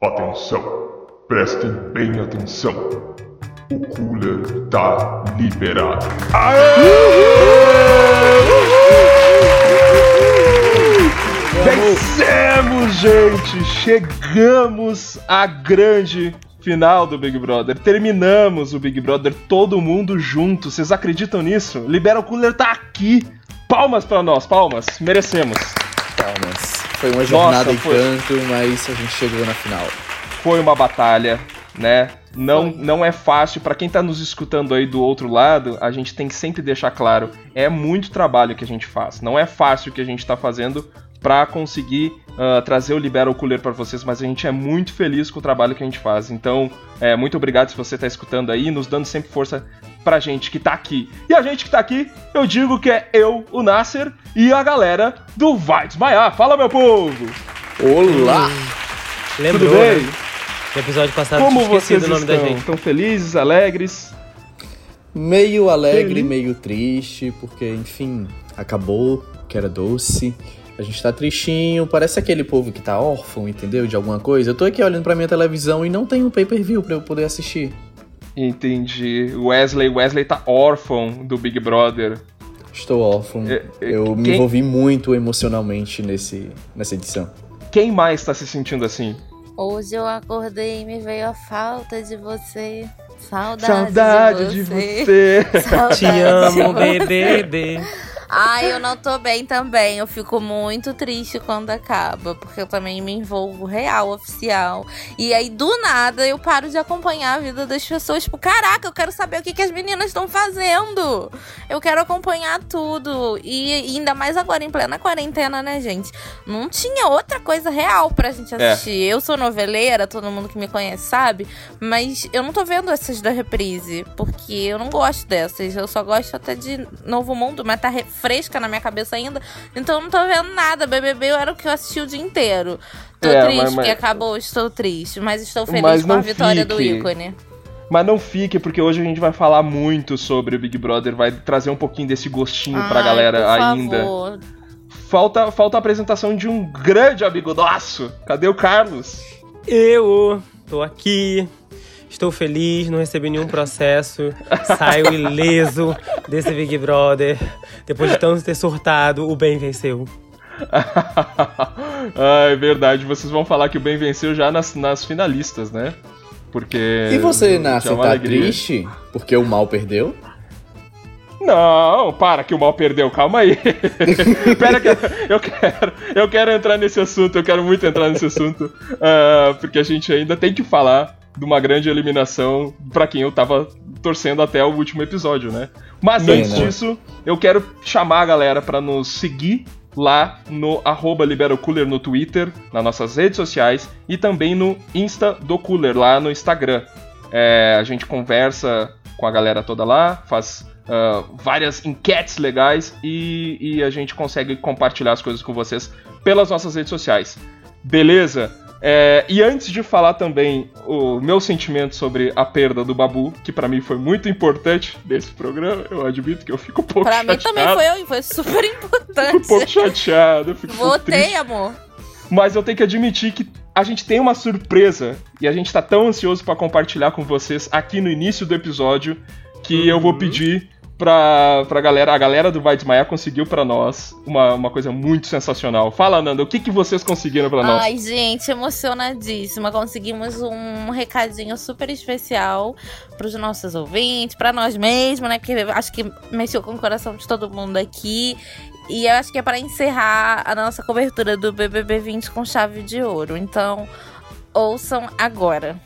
Atenção, prestem bem atenção. O cooler tá liberado. Vencemos, gente! Chegamos à grande final do Big Brother. Terminamos o Big Brother todo mundo junto. Vocês acreditam nisso? Libera o Cooler tá aqui. Palmas pra nós, palmas. Merecemos. Palmas. Foi uma jornada Nossa, em foi. canto, mas a gente chegou na final. Foi uma batalha, né? Não, não é fácil para quem tá nos escutando aí do outro lado. A gente tem que sempre deixar claro, é muito trabalho que a gente faz. Não é fácil o que a gente tá fazendo para conseguir ah, trazer o Libera o Cooler para vocês, mas a gente é muito feliz com o trabalho que a gente faz. Então, é, muito obrigado se você tá escutando aí, nos dando sempre força pra gente que tá aqui. E a gente que tá aqui, eu digo que é eu, o Nasser e a galera do Vai Desmaiar. Fala, meu povo! Olá! Lembrou, Tudo bem? né? No episódio passado Como vocês o nome da estão? gente. Estão felizes, alegres? Meio alegre, Feliz. meio triste, porque, enfim, acabou, que era doce. A gente tá tristinho, parece aquele povo que tá órfão, entendeu? De alguma coisa. Eu tô aqui olhando pra minha televisão e não tem um pay-per-view pra eu poder assistir. Entendi. Wesley, Wesley tá órfão do Big Brother. Estou órfão. É, é, Eu me quem- envolvi muito emocionalmente nesse, nessa edição. Quem mais tá se sentindo assim? Hoje eu acordei e me veio a falta de você. Saudade, Saudade de de você. você. Saudade Te amo, você. bebê. Ai, eu não tô bem também. Eu fico muito triste quando acaba, porque eu também me envolvo real, oficial. E aí, do nada, eu paro de acompanhar a vida das pessoas. Tipo, caraca, eu quero saber o que, que as meninas estão fazendo. Eu quero acompanhar tudo. E, e ainda mais agora, em plena quarentena, né, gente? Não tinha outra coisa real pra gente É. assistir. Eu sou noveleira, todo mundo que me conhece sabe. Mas eu não tô vendo essas da reprise, porque eu não gosto dessas. Eu só gosto até de Novo Mundo, mas tá fresca na minha cabeça ainda. Então eu não tô vendo nada. BBB era o que eu assisti o dia inteiro. Tô É, triste mas- mas- porque acabou, estou triste. Mas estou feliz Mas com a vitória do fique. ícone. Mas não fique, porque hoje a gente vai falar muito sobre o Big Brother, vai trazer um pouquinho desse gostinho pra Ai, galera por ainda. favor. Falta, falta a apresentação de um grande amigo nosso. Cadê o Carlos? Eu tô aqui. Estou feliz, não recebi nenhum processo. Saio ileso desse Big Brother. Depois de tanto ter surtado, o bem venceu. ah, é verdade. Vocês vão falar que o bem venceu já nas, nas finalistas, né? Porque. E você, é uma tá alegria. triste? Porque o mal perdeu? Não, para que o mal perdeu, calma aí. Pera que eu- quero, eu quero entrar nesse assunto, eu quero muito entrar nesse assunto, ah, porque a gente ainda tem que falar de uma grande eliminação pra quem eu tava torcendo até o último episódio, né? Mas Sim, antes né? disso, eu quero chamar a galera pra nos seguir lá no arroba LiberoCooler no Twitter, nas nossas redes sociais e também no Insta do Cooler, lá no Instagram. É, a gente conversa com a galera toda lá, faz ah, várias enquetes legais e, e a gente consegue compartilhar as coisas com vocês pelas nossas redes sociais. Beleza? É, e antes de falar também o meu sentimento sobre a perda do Babu, que pra mim foi muito importante nesse programa, eu admito que eu fico um pouco Pra mim chateado. também foi, foi super Fico um importante. pouco chateado, eu fico Votei, amor. Mas eu tenho que admitir que a gente tem uma surpresa e a gente tá tão ansioso pra compartilhar com vocês aqui no início do episódio que eu vou pedir pra, pra galera. A galera do Vai Desmaiar conseguiu pra nós uma, uma coisa muito sensacional. Fala, Nanda, o que, que vocês conseguiram pra nós? Ai, gente, emocionadíssima. Conseguimos um recadinho super especial pros nossos ouvintes, pra nós mesmos, né? Porque acho que mexeu com o coração de todo mundo aqui. E eu acho que é pra encerrar a nossa cobertura do BBB 20 com chave de ouro. Então, ouçam agora.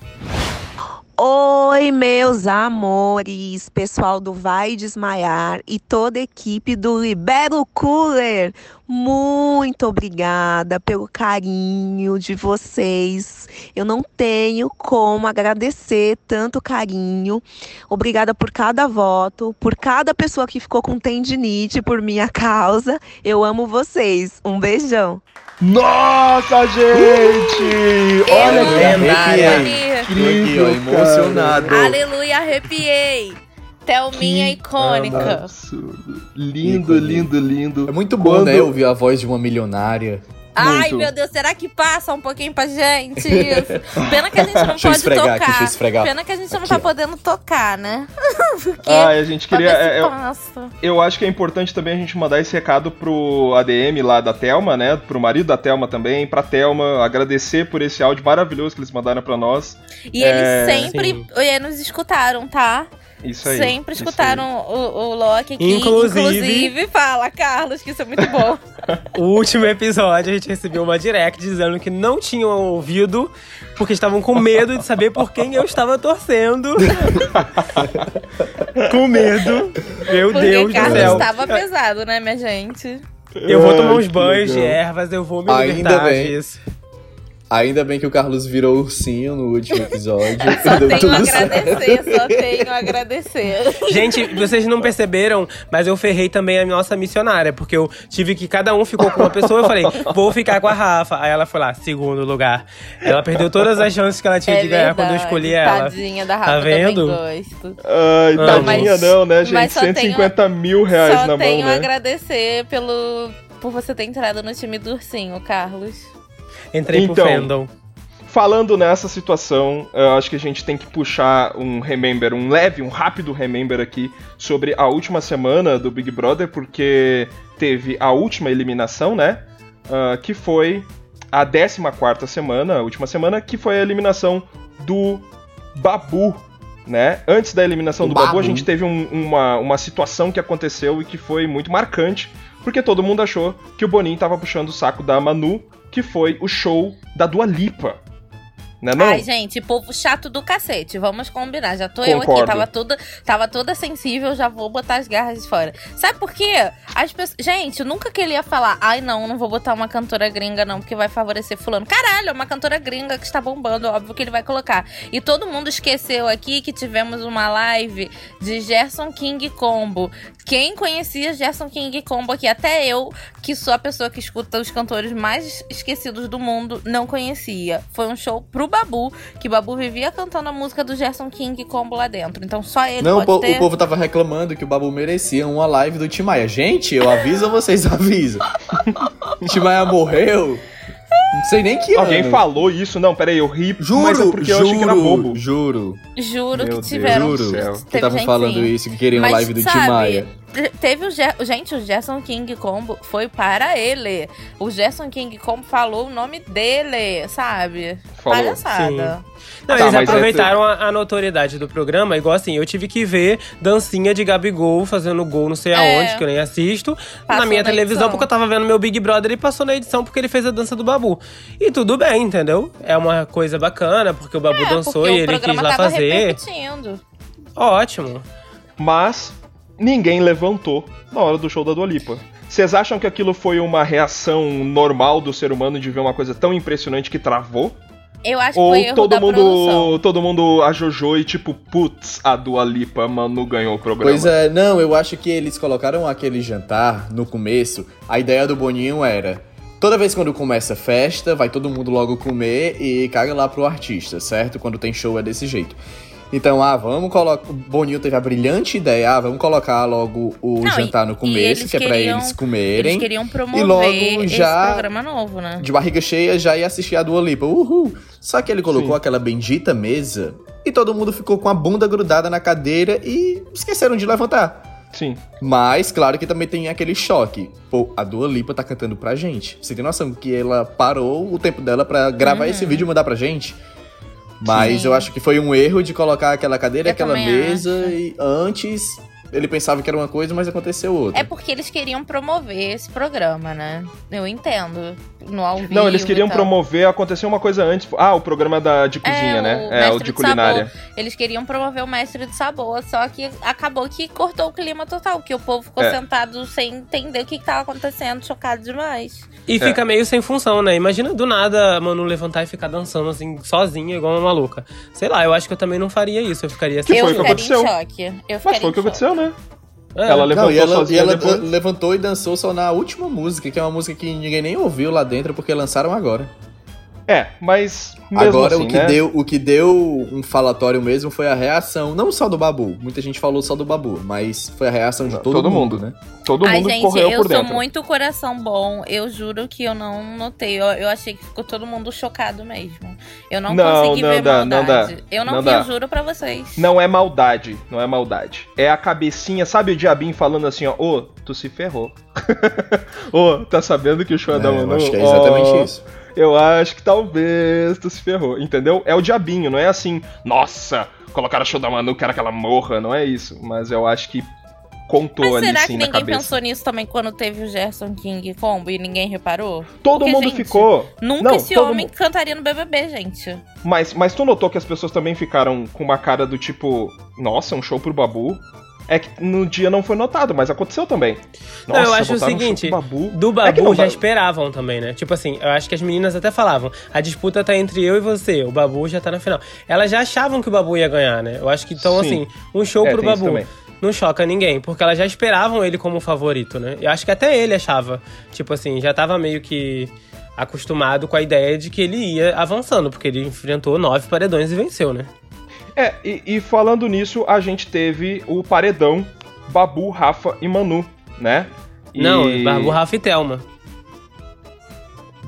Oi, meus amores, pessoal do Vai Desmaiar e toda a equipe do Libero Cooler. Muito obrigada pelo carinho de vocês. Eu não tenho como agradecer tanto carinho. Obrigada por cada voto, por cada pessoa que ficou com tendinite por minha causa. Eu amo vocês. Um beijão. Nossa, gente! Olha que lendária. Arrepiei. Aqui, ó, emocionado. Aleluia, arrepiei. Thelminha Que icônica. Absurdo. Lindo, lindo, lindo. É muito bom, Quando- né? Ouvir a voz de uma milionária. Ai, Muito. meu Deus, será que passa um pouquinho pra gente isso? Pena que a gente não pode esfregar tocar. aqui, deixa eu esfregar. Pena que a gente não Aqui, tá podendo tocar, né? Porque Ai, a gente queria. é, eu, eu acho que é importante também a gente mandar esse recado pro ADM lá da Thelma, né? Pro marido da Thelma também, pra Thelma, agradecer por esse áudio maravilhoso que eles mandaram pra nós. E É, eles sempre eh, nos escutaram, tá? Isso aí. sempre escutaram o, o Loki aqui. Inclusive- Inclusive, fala, Carlos, que isso é muito bom. O último episódio a gente recebeu uma direct dizendo que não tinham ouvido porque estavam com medo de saber por quem eu estava torcendo. com medo. Meu Porque Deus do Carlos céu. tava pesado, né, minha gente? Eu vou tomar uns que banhos de ervas, eu vou me Ainda libertar bem. disso. Ainda bem que o Carlos virou ursinho no último episódio. Só tenho a tudo certo. agradecer, só tenho a agradecer. Gente, vocês não perceberam, mas eu ferrei também a nossa missionária, porque eu tive que cada um ficou com uma pessoa, eu falei, vou ficar com a Rafa. Aí ela foi lá, segundo lugar. Ela perdeu todas as chances que ela tinha de ganhar quando eu escolhi ela. É Tadinha da Rafa, Tá vendo? gosto. Ai, tadinha mas- não, né, gente? mas só tenho- 150 mil reais Só na tenho mão, a né? agradecer pelo, por você ter entrado no time do ursinho, Carlos. Entrei Então, pro fandom. Falando nessa situação, eu acho que a gente tem que puxar um remember, um leve, um rápido remember aqui sobre a última semana do Big Brother, porque teve a última eliminação, né? Ah, que foi a 14 semana, a última semana, que foi a eliminação do Babu, né? Antes da eliminação do Babu, a Babu. gente teve um- uma, uma situação que aconteceu e que foi muito marcante, porque todo mundo achou que o Boninho tava puxando o saco da Manu, que foi o show da Dua Lipa. Né, não? Ai, gente, povo chato do cacete. Vamos combinar. Já tô eu aqui, Concordo. tava toda, tava toda sensível, já vou botar as garras de fora. Sabe por quê? As pessoas. Gente, nunca que ele ia falar, ai não, não vou botar uma cantora gringa, não, porque vai favorecer fulano. Caralho, é uma cantora gringa que está bombando, óbvio que ele vai colocar. E todo mundo esqueceu aqui que tivemos uma live de Gerson King Combo. Quem conhecia Gerson King Combo aqui? Até eu, que sou a pessoa que escuta os cantores mais esquecidos do mundo, não conhecia. Foi um show pro Babu, que Babu vivia cantando a música do Gerson King Combo lá dentro. Então só ele Não, o, ter. o povo tava reclamando que o Babu merecia uma live do Timaya. Gente, eu aviso vocês avisam? Timaya morreu? Não sei nem que Alguém ano. falou isso? Não, peraí, eu ri, Juro, mas é porque eu juro, achei que era bobo. juro, Juro Meu que Deus tiveram. do juro. Que estavam falando sim. isso, que queriam Mas, live do sabe, Timaya. Teve o Ger... Gente, o Gerson King Combo foi para ele. O Gerson King Combo falou o nome dele, sabe? Falou. Palhaçada. Não, Tá, eles é aproveitaram a, a notoriedade do programa, igual assim, eu tive que ver dancinha de Gabigol fazendo gol não sei É. aonde, que eu nem assisto, na Passou minha na televisão, edição. porque eu tava vendo meu Big Brother e passou na edição porque ele fez a dança do Babu. E tudo bem, entendeu? É uma coisa bacana, porque o Babu É, dançou e ele quis lá tava fazer. Ótimo. Mas ninguém levantou na hora do show da Dua Lipa. Vocês acham que aquilo foi uma reação normal do ser humano de ver uma coisa tão impressionante que travou? Eu acho que Ou foi erro todo da produção. mundo, todo mundo ajojou e tipo, putz, a Dua Lipa, mano, ganhou o programa. Pois é, não, eu acho que eles colocaram aquele jantar no começo. A ideia do Boninho era. Toda vez quando começa festa, vai todo mundo logo comer e caga lá pro artista, certo? Quando tem show é desse jeito. Então, ah, vamos colocar. O Boninho teve a brilhante ideia, ah, vamos colocar logo o Não, jantar no começo, que é pra queriam- eles comerem. Eles queriam promover E logo esse já- programa novo, né? De barriga cheia já ia assistir a Dua Lipa. Uhul! Só que ele colocou Sim. aquela bendita mesa e todo mundo ficou com a bunda grudada na cadeira e esqueceram de levantar. Sim. Mas, claro que também tem aquele choque. Pô, a Dua Lipa tá cantando pra gente. Você tem noção que ela parou o tempo dela pra gravar Uhum. esse vídeo e mandar pra gente? Mas Sim. eu acho que foi um erro de colocar aquela cadeira e Eu aquela mesa acho. e antes ele pensava que era uma coisa, mas aconteceu outra. É porque eles queriam promover esse programa, né? Eu entendo. No ao vivo. Não, eles queriam promover, aconteceu uma coisa antes. Ah, o programa da, de cozinha, É, né? o É, o de culinária. Sabor. Eles queriam promover o mestre do sabor, só que acabou que cortou o clima total, que o povo ficou É. sentado sem entender o que, que tava acontecendo, chocado demais. E fica meio sem função, né? Imagina do nada a Manu levantar e ficar dançando assim, sozinha, igual uma maluca. Sei lá, eu acho que eu também não faria isso. Eu ficaria assim. Que eu foi o que aconteceu. em choque. Eu Mas foi o que aconteceu, né? É. Ela levantou Não, e ela, e ela depois. levantou e dançou só na última música, que é uma música que ninguém nem ouviu lá dentro porque lançaram agora. É, mas mesmo agora assim, o que né? deu, o que deu um falatório mesmo foi a reação, não só do Babu. Muita gente falou só do Babu, mas foi a reação de Não, todo, todo mundo, mundo. né? Todo Ai, mundo gente, correu eu por sou dentro. muito coração bom. Eu juro que eu não notei. Eu, eu achei que ficou todo mundo chocado mesmo. Eu não, Não, consegui não ver dá, não maldade. dá. Eu não, Não vi, dá. eu juro pra vocês. Não é maldade, não é maldade. É a cabecinha, sabe o diabinho falando assim, ó, ô, tu se ferrou. Ô, tá sabendo que o show é, da eu Manu? acho que é exatamente Ó, isso. Eu acho que talvez tu se ferrou, entendeu? É o diabinho, não é assim, nossa, colocaram o show da Manu, quero que ela morra, não é isso. Mas eu acho que contou Mas ali será sim que ninguém pensou nisso também quando teve o Gerson King Combo e ninguém reparou? Todo Porque, mundo gente, ficou. Nunca Não, esse homem mu- cantaria no BBB, gente. Mas, mas tu notou que as pessoas também ficaram com uma cara do tipo, nossa, um show pro Babu? É que no dia não foi notado, mas aconteceu também. Não, eu Nossa, acho o seguinte, pro Babu. do É Babu não já esperavam também, né? Tipo assim, eu acho que as meninas até falavam, a disputa tá entre eu e você, o Babu já tá na final. Elas já achavam que o Babu ia ganhar, né? Eu acho que então, Sim. assim, um show É, pro Babu não choca ninguém, porque elas já esperavam ele como favorito, né? Eu acho que até ele achava, tipo assim, já tava meio que acostumado com a ideia de que ele ia avançando, porque ele enfrentou nove paredões e venceu, né? É, e, e falando nisso, a gente teve o paredão Babu, Rafa e Manu, né? E Não, Babu, Rafa e Thelma.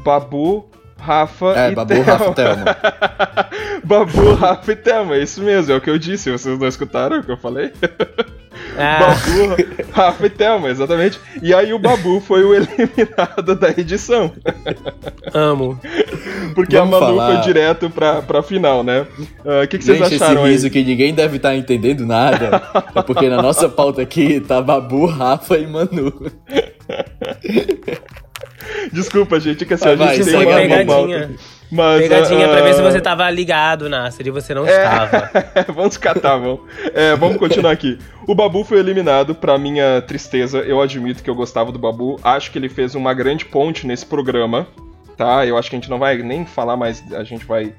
Babu, Rafa É, e Babu, Thelma. Rafa e Thelma. Babu, Rafa e Thelma, é isso mesmo, é o que eu disse. Vocês não escutaram o que eu falei? Ah, Babu, Rafa e Thelma, exatamente. E aí o Babu foi o eliminado da edição. amo. Porque Vamos a Manu falar. foi direto pra, pra final, né? Ah, O que, que vocês Gente, esse acharam aí? riso que ninguém deve estar entendendo nada é porque na nossa pauta aqui tá Babu, Rafa e Manu. Desculpa, gente, que assim, a Vai, gente vai, tem uma, a uma pauta. Mas, Pegadinha pra ver se ah, você tava ligado, Nasser, e você não É. estava. vamos catar, vamos. É, vamos continuar aqui. O Babu foi eliminado, pra minha tristeza. Eu admito que eu gostava do Babu. Acho que ele fez uma grande ponte nesse programa, tá? Eu acho que a gente não vai nem falar mais, a gente vai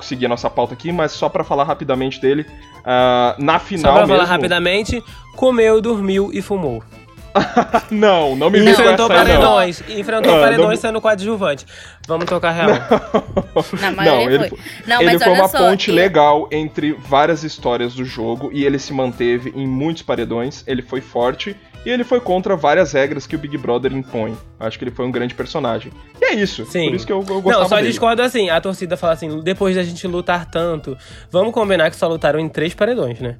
seguir a nossa pauta aqui, mas só pra falar rapidamente dele. ah, na Só final pra falar mesmo... rapidamente, comeu, dormiu e fumou. Não, não me com Enfrentou essa aí, não. paredões. Enfrentou Ah, paredões não- sendo coadjuvante. Vamos tocar real. Na Não, maioria ele, foi. Não, ele foi uma só, ponte eu- legal entre várias histórias do jogo e ele se manteve em muitos paredões. Ele foi forte e ele foi contra várias regras que o Big Brother impõe. Acho que ele foi um grande personagem. E é isso. Sim. Por isso que eu, eu gostava Não, só dele. discordo assim. A torcida fala assim: depois da gente lutar tanto, vamos combinar que só lutaram em três paredões, né?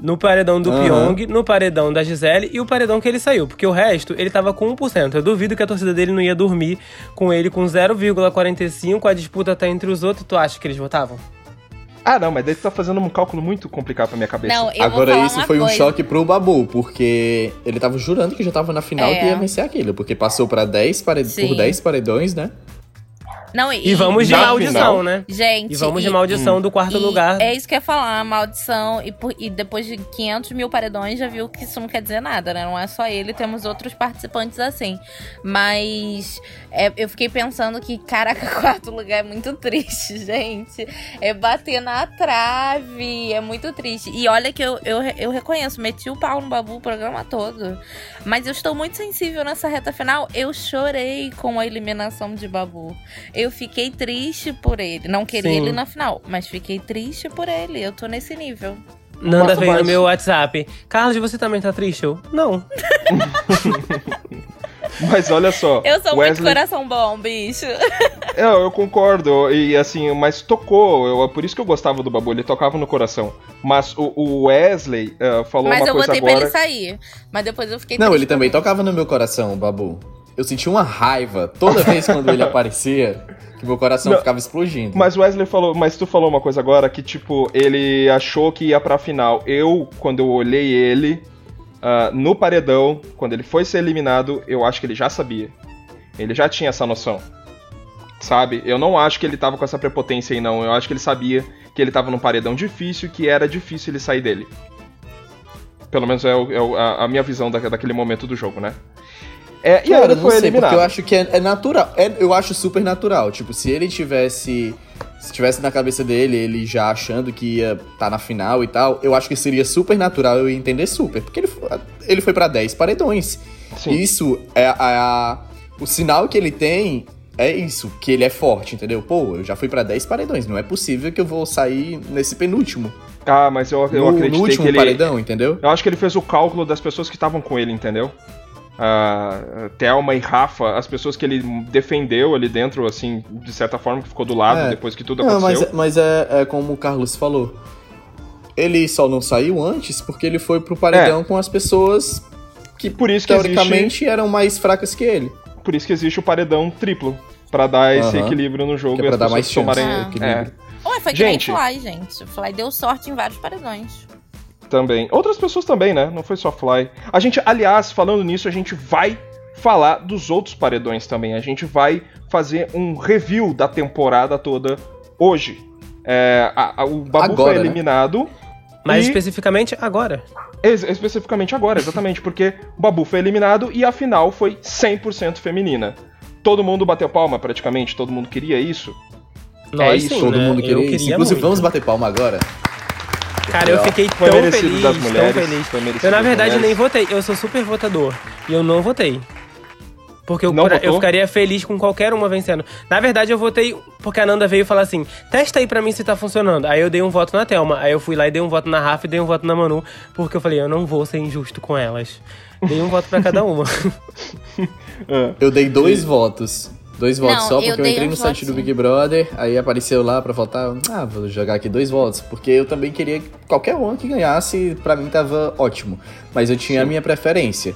No paredão do Aham. Pyong, no paredão da Gisele e o paredão que ele saiu. Porque o resto, ele tava com 1%. Eu duvido que a torcida dele não ia dormir com ele com 0,45. A disputa tá entre os outros. Tu acha que eles votavam? Ah, não, mas daí tu tá fazendo um cálculo muito complicado pra minha cabeça. Não, eu vou Agora falar isso foi um coisa. choque pro Babu, porque ele tava jurando que já tava na final É. que ia vencer aquilo, porque passou pra 10 pare... Sim. por 10 paredões, né? Não, E vamos de maldição, final- né? Gente, E vamos de e- maldição do quarto e lugar. É isso que eu ia falar, maldição. E, por- e depois de 500 mil paredões, já viu que isso não quer dizer nada, né? Não é só ele, temos outros participantes assim. Mas é, eu fiquei pensando que, caraca, quarto lugar é muito triste, gente. É bater na trave, é muito triste. E olha que eu, eu, eu reconheço, meti o pau no babu o programa todo. Mas eu estou muito sensível nessa reta final. Eu chorei com a eliminação de babu. Eu fiquei triste por ele. Não queria Sim. ele na final, mas fiquei triste por ele. Eu tô nesse nível. Nanda Mas- veio no mas- meu WhatsApp. Carlos, você também tá triste? Eu, não. Mas olha só. Eu sou muito Wesley... coração bom, bicho. É, eu concordo. E assim, mas tocou. Eu, é por isso que eu gostava do Babu, ele tocava no coração. Mas o, o Wesley eh, falou Mas uma eu coisa botei pra agora. ele sair. Mas depois eu fiquei Não, ele também tocava no meu coração, Babu. Eu senti uma raiva toda vez quando ele aparecia, que meu coração Não, ficava explodindo. Mas o Wesley falou, mas tu falou uma coisa agora que, tipo, ele achou que ia pra final. Eu, quando eu olhei ele ah, no paredão, quando ele foi ser eliminado, eu acho que ele já sabia. Ele já tinha essa noção. Sabe? Eu não acho que ele tava com essa prepotência aí, não. Eu acho que ele sabia que ele tava num paredão difícil e que era difícil ele sair dele. Pelo menos é, o- é o- a, a minha visão da- daquele momento do jogo, né? É, e Cara, ele foi sei, eliminado. porque eu acho que é, é natural. É- eu acho super natural. Tipo, se ele tivesse. Se tivesse na cabeça dele, ele já achando que ia estar na final e tal, eu acho que seria super natural eu entender super. Porque ele, foi- ele foi pra 10 paredões. Sim. Isso é a, a- O sinal que ele tem é isso, que ele é forte, entendeu? Pô, eu já fui pra 10 paredões, não é possível que eu vou sair nesse penúltimo. Ah, mas eu, eu no, acreditei no último que ele. paredão, entendeu? Eu acho que ele fez o cálculo das pessoas que estavam com ele, entendeu? Ah, Thelma e Rafa, as pessoas que ele defendeu ali dentro, assim, de certa forma, que ficou do lado É. depois que tudo Não, aconteceu. mas, mas é, é como o Carlos falou. Ele só não saiu antes porque ele foi pro paredão com as pessoas que, Por isso que teoricamente, eram mais fracas que ele. Por isso que existe o paredão triplo. Pra dar esse equilíbrio no jogo Que é e pra as dar pessoas mais chance. tomarem. Ah. equilíbrio. Ué, foi Gente. que nem Fly, gente. Fly deu sorte em vários paredões. Também. Outras pessoas também, né? Não foi só Fly. A gente, aliás, falando nisso, a gente vai falar dos outros paredões também. A gente vai fazer um review da temporada toda hoje. É, a- a- o Babu Agora, foi né? eliminado. Mais e- especificamente agora. Ex- especificamente agora, exatamente, porque o Babu foi eliminado e a final foi 100% feminina. Todo mundo bateu palma, praticamente, todo mundo queria isso. Nós isso, sim, Todo né? mundo queria isso. queria Inclusive, muito. vamos bater palma agora? Cara, eu fiquei tão feliz, das mulheres, tão feliz. foi merecido Eu, na verdade, nem votei. Eu sou super votador. E eu não votei. Porque eu, eu ficaria feliz com qualquer uma vencendo. Na verdade, eu votei porque a Nanda veio falar assim: testa aí pra mim se tá funcionando. Aí eu dei um voto na Thelma. Aí eu fui lá e dei um voto na Rafa e dei um voto na Manu. Porque eu falei: eu não vou ser injusto com elas. Dei um voto pra cada uma. Ah, Eu dei dois votos. Dois votos Não, só eu porque eu, dei entrei um no site do. Big Brother, aí apareceu lá pra votar. Ah, vou jogar aqui dois votos. Porque eu também queria que qualquer um que ganhasse, pra mim tava ótimo. Mas eu tinha a minha preferência.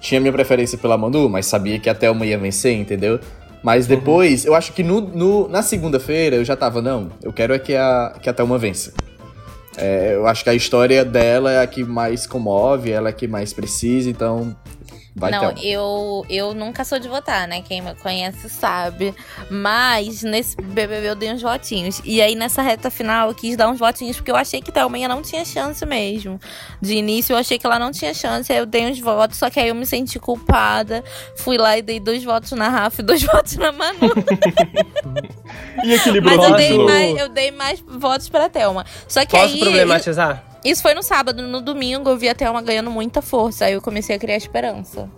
Tinha a minha preferência pela Manu, mas sabia que a Thelma ia vencer, entendeu? Mas Uhum. depois, eu acho que no, no- na segunda-feira eu já tava, não, eu quero é que a, que a Thelma vença. É, eu acho que a história dela é a que mais comove, ela é a que mais precisa, então vai não, eu, eu nunca sou de votar, né? Quem me conhece sabe. Mas nesse BBB eu dei uns votinhos. E aí nessa reta final eu quis dar uns votinhos porque eu achei que Thelminha não tinha chance mesmo. De início eu achei que ela não tinha chance, aí eu dei uns votos, só que aí eu me senti culpada. Fui lá e dei dois votos na Rafa e dois votos na Manu. E equilibrou Mas eu dei, mais, eu dei mais votos pra Thelma. Só que Posso aí. problematizar? Isso foi no sábado. No domingo eu vi a Thelma ganhando muita força. Aí eu comecei a criar esperança.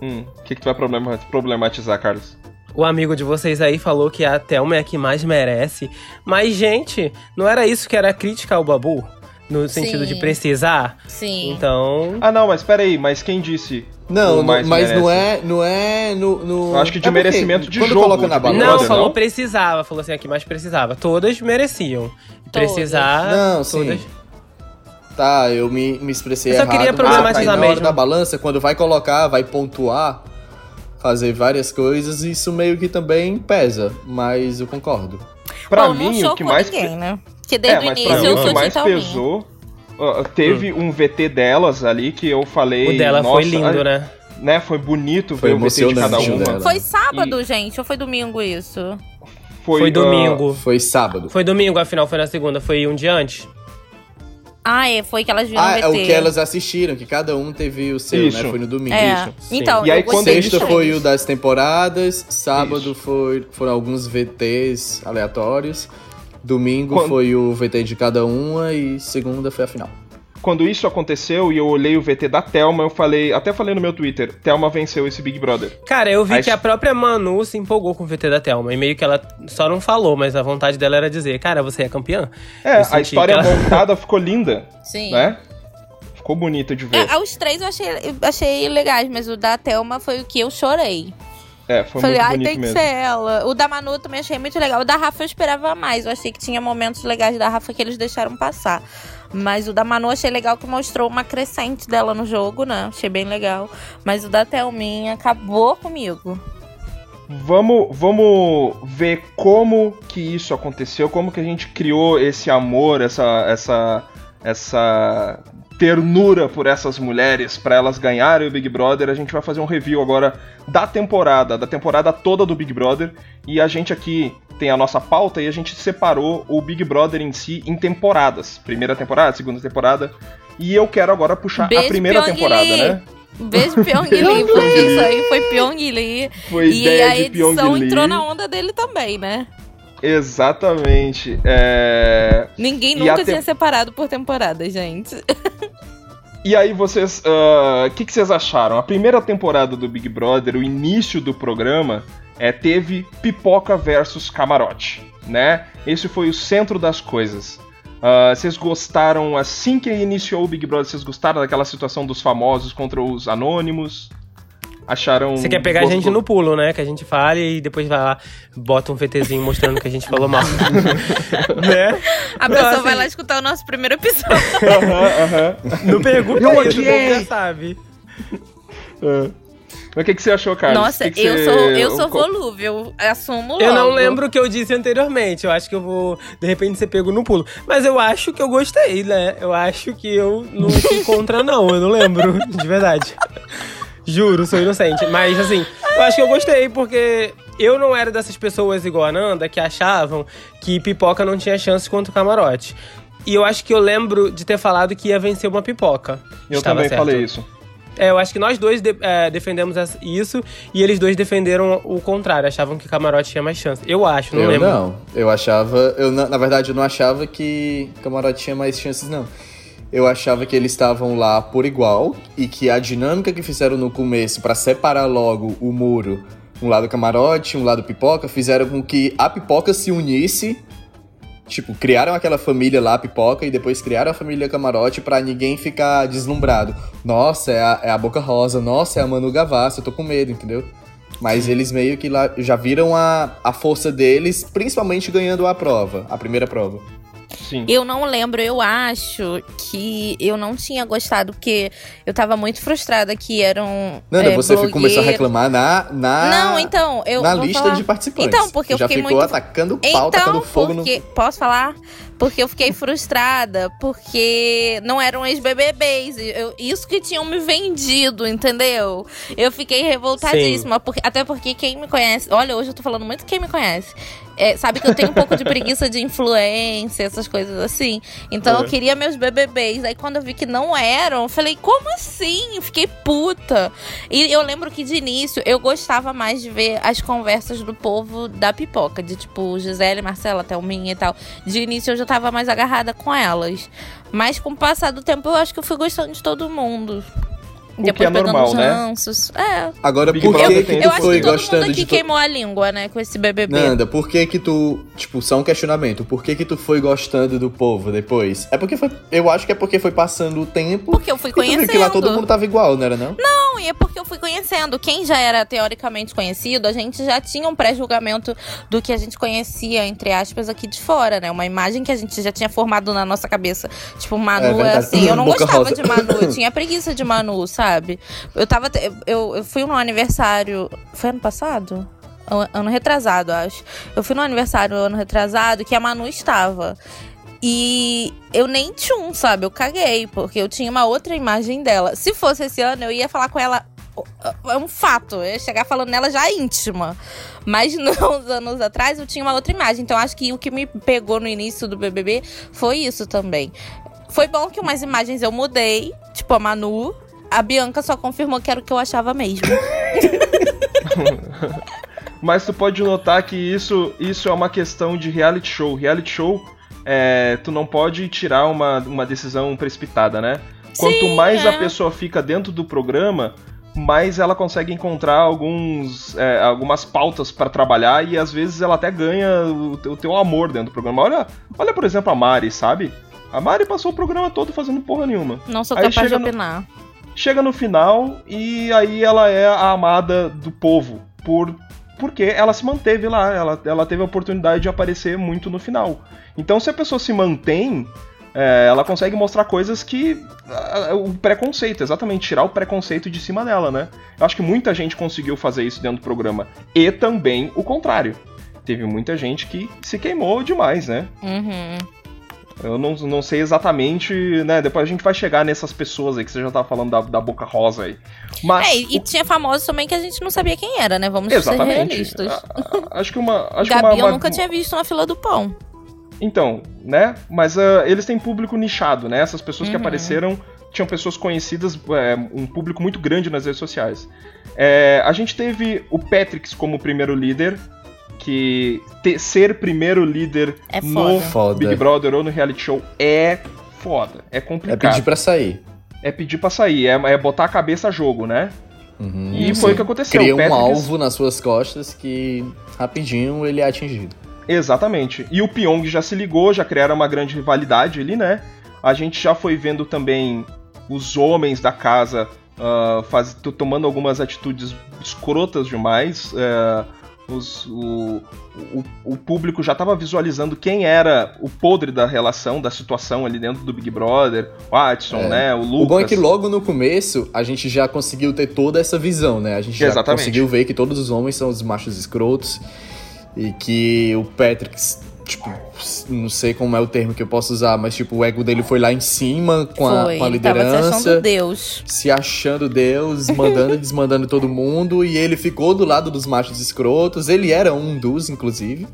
Hum, O que, que tu vai problema- problematizar, Carlos? O amigo de vocês aí falou que a Thelma é a que mais merece. Mas, gente, não era isso que era a crítica ao Babu? No sentido Sim. de precisar? Sim. Então. Ah, não, mas peraí, mas quem disse? Não, não- mas não merece? é, não é no, no- Eu acho que de é merecimento de quando jogo, coloca na balança, Não, falou não? precisava. Falou assim, a que mais precisava. Todas mereciam. Todas. Precisar. Não, sim. Tá, eu me, me expressei Eu só errado. queria problematizar aí na mesmo. da balança, quando vai colocar, vai pontuar, fazer várias coisas, isso meio que também pesa, mas eu concordo. Pra Bom, não mim, o que mais. ninguém, né? Porque É, desde o mas início mim eu o sou que mais pesou. teve um VT delas ali que eu falei. O dela foi lindo, ah, né? né? Foi bonito Foi ver o VT de cada o uma. dela. Foi sábado, gente, ou foi domingo isso? Foi, ah, domingo. Foi sábado. Foi domingo, afinal foi na segunda. Foi um dia antes. Ah, é, foi que elas viram Ah, é o que elas assistiram, que cada um teve o seu, Isso. né? Foi no domingo. É, Isso. então, E aí, quando Sexta foi o das temporadas, sábado Isso. foi, foram alguns VTs aleatórios, domingo Quando- foi o VT de cada uma e segunda foi a final. Quando isso aconteceu e eu olhei o VT da Thelma, eu falei. Até falei no meu Twitter: Thelma venceu esse Big Brother. Cara, eu vi Aí- que a própria Manu se empolgou com o VT da Thelma. E meio que ela só não falou, mas a vontade dela era dizer: Cara, você é campeã. É, a história ela- montada ficou linda, Sim. né? Ficou bonita de ver. É, os três eu achei, eu achei legais, mas o da Thelma foi o que eu chorei. É, foi Falei, muito ai, tem que mesmo. ser ela. O da Manu também achei muito legal. O da Rafa eu esperava mais. Eu achei que tinha momentos legais da Rafa que eles deixaram passar. Mas o da Manu achei legal que mostrou uma crescente dela no jogo, né? Achei bem legal. Mas o da Thelminha acabou comigo. Vamos, vamos ver como que isso aconteceu, como que a gente criou esse amor, essa, essa, essa ternura por essas mulheres para elas ganharem o Big Brother, a gente vai fazer um review agora da temporada, da temporada toda do Big Brother. E a gente aqui tem a nossa pauta e a gente separou o Big Brother em si em temporadas. Primeira temporada, segunda temporada. E eu quero agora puxar Beijo, a primeira Pyong temporada, Lee. né? Beijo Pyong Lee, porque isso aí foi Pyong Lee. Foi E a edição entrou na onda dele também, né? Exatamente. É... Ninguém nunca tem- tinha separado por temporada, gente. E aí vocês, o que, que vocês acharam? A primeira temporada do Big Brother, o início do programa, é, teve pipoca versus camarote, né? Esse foi o centro das coisas. Ah, vocês gostaram assim que iniciou o Big Brother? Vocês gostaram daquela situação dos famosos contra os anônimos? Acharam? Você quer pegar a gente no pulo, né? Que a gente fale e depois vai lá, bota um VTzinho mostrando que a gente falou mal. né? A pessoa assim, vai lá escutar o nosso primeiro episódio. Aham, aham. Não pergunta Eu isso, já sabe. É. Mas o que, que você achou, Carlos? Nossa, Que que eu você- sou, eu sou volúvel, assumo logo. Eu não lembro o que eu disse anteriormente. Eu acho que eu vou, de repente, ser pego no pulo. Mas eu acho que eu gostei, né? Eu acho que eu não fui contra, não. Eu não lembro, de verdade. Juro, sou inocente. Mas, assim, eu acho que eu gostei, porque eu não era dessas pessoas igual a Nanda que achavam que pipoca não tinha chance contra o camarote. E eu acho que eu lembro de ter falado que ia vencer uma pipoca. Eu Estava também certo. falei isso. É, eu acho que nós dois de- é, defendemos isso e eles dois defenderam o contrário, achavam que camarote tinha mais chance. Eu acho, não eu lembro. não. Eu achava. Eu, na, na verdade, eu não achava que Camarote tinha mais chances, não. Eu achava que eles estavam lá por igual e que a dinâmica que fizeram no começo pra separar logo o muro, um lado camarote, um lado pipoca, fizeram com que a pipoca se unisse. Tipo, criaram aquela família lá, pipoca, e depois criaram a família camarote pra ninguém ficar deslumbrado. Nossa, é a, é a Boca Rosa, nossa, é a Manu Gavassi, eu tô com medo, entendeu? Mas eles meio que lá já viram a, a força deles, principalmente ganhando a prova, a primeira prova. Sim. Eu não lembro, eu acho que eu não tinha gostado, porque eu tava muito frustrada que eram. Nanda, é, você começou a blogueiros. reclamar na, na, Não, então, eu. na lista falar. de participantes. Então, porque eu já fiquei ficou muito- atacando pau, Então, tacando fogo no. porque. Posso falar? Porque eu fiquei frustrada, porque não eram ex-BBBs. Eu- Isso que tinham me vendido, entendeu? Eu fiquei revoltadíssima. Porque, até porque quem me conhece. Olha, hoje eu tô falando muito quem me conhece. É, sabe que eu tenho um pouco de preguiça de influência, essas coisas assim. Então eu queria meus BBBs. Aí quando eu vi que não eram, eu falei, como assim? Fiquei puta. E eu lembro que de início eu gostava mais de ver as conversas do povo da pipoca, de tipo Gisele, Marcela, Thelminha e tal. De início eu já tava mais agarrada com elas. Mas com o passar do tempo eu acho que eu fui gostando de todo mundo. O que é normal, os né? ranços. É. Agora, Big por Brother que, tem que Eu tu acho foi que todo gostando mundo aqui de. queimou a língua, né, com esse BBB. Nanda, por que que tu. Tipo, só um questionamento. Por que que tu foi gostando do povo depois? É porque foi. Eu acho que é porque foi passando o tempo. Porque eu fui tu conhecendo. que lá todo mundo tava igual, não era não? Não, e é porque eu fui conhecendo. Quem já era teoricamente conhecido, a gente já tinha um pré-julgamento do que a gente conhecia, entre aspas, aqui de fora, né? Uma imagem que a gente já tinha formado na nossa cabeça. Tipo, É Manu é, verdade. assim. Eu não Boca gostava rosa. de Manu, eu tinha preguiça de Manu, sabe? Eu tava. Eu, eu fui num aniversário. Foi ano passado? Ano- Ano retrasado, acho. Eu fui no aniversário ano retrasado que a Manu estava. E eu nem tchum, sabe? Eu caguei, porque eu tinha uma outra imagem dela. Se fosse esse ano, eu ia falar com ela. É um fato, eu ia chegar falando nela já íntima. Mas não, uns anos atrás eu tinha uma outra imagem. Então acho que o que me pegou no início do BBB foi isso também. Foi bom que umas imagens eu mudei, tipo a Manu. A Bianca só confirmou que era o que eu achava mesmo. Mas tu pode notar que isso, isso é uma questão de reality show. Reality show, é, tu não pode tirar uma, uma decisão precipitada, né? Quanto Sim, mais é. a pessoa fica dentro do programa, mais ela consegue encontrar alguns, é, algumas pautas pra trabalhar e às vezes ela até ganha o, teu- o teu amor dentro do programa. Olha, olha, por exemplo, a Mari, sabe? A Mari passou o programa todo fazendo porra nenhuma. Não sou Aí capaz de chega no- opinar. Chega no final e aí ela é a amada do povo por porque ela se manteve lá, ela, ela teve a oportunidade de aparecer muito no final. Então se a pessoa se mantém, é, ela consegue mostrar coisas que o preconceito, exatamente tirar o preconceito de cima dela, né? Eu acho que muita gente conseguiu fazer isso dentro do programa e também o contrário. Teve muita gente que se queimou demais, né? Uhum. Eu não, não sei exatamente, né? Depois a gente vai chegar nessas pessoas aí que você já tava falando da, da Boca Rosa aí. Mas. É, e, e tinha famosos também que a gente não sabia quem era, né? Vamos ser Exatamente. realistas. A- a- Acho que uma. Acho que Gabi uma, eu uma- nunca tinha visto na fila do pão. Então, né? Mas ah, eles têm público nichado, né? Essas pessoas que Uhum. apareceram tinham pessoas conhecidas, é, um público muito grande nas redes sociais. É, a gente teve o Patrix como primeiro líder, que te- ser primeiro líder É no foda. Big Brother ou no reality show é foda, é É complicado. pedir pra sair. É pedir pra sair, é, é botar a cabeça a jogo, né? Uhum, E foi o que aconteceu. Cria um Patrix- alvo nas suas costas que rapidinho ele é atingido. Exatamente. E o Pyong já se ligou, já criaram uma grande rivalidade ali, né? A gente já foi vendo também os homens da casa ah, faz- tomando algumas atitudes escrotas demais. é, os- o, o, o público já estava visualizando quem era o podre da relação, da situação ali dentro do Big Brother. O Adson, É. né? O Lucas. O bom é que logo no começo a gente já conseguiu ter toda essa visão, né? A gente já Exatamente. conseguiu ver que todos os homens são os machos escrotos e que o Patrick, tipo, não sei como é o termo que eu posso usar, mas tipo, o ego dele foi lá em cima com a, Foi, com a ele tava se achando liderança, Deus. se achando Deus, mandando e desmandando todo mundo, e ele ficou do lado dos machos escrotos, ele era um dos, inclusive.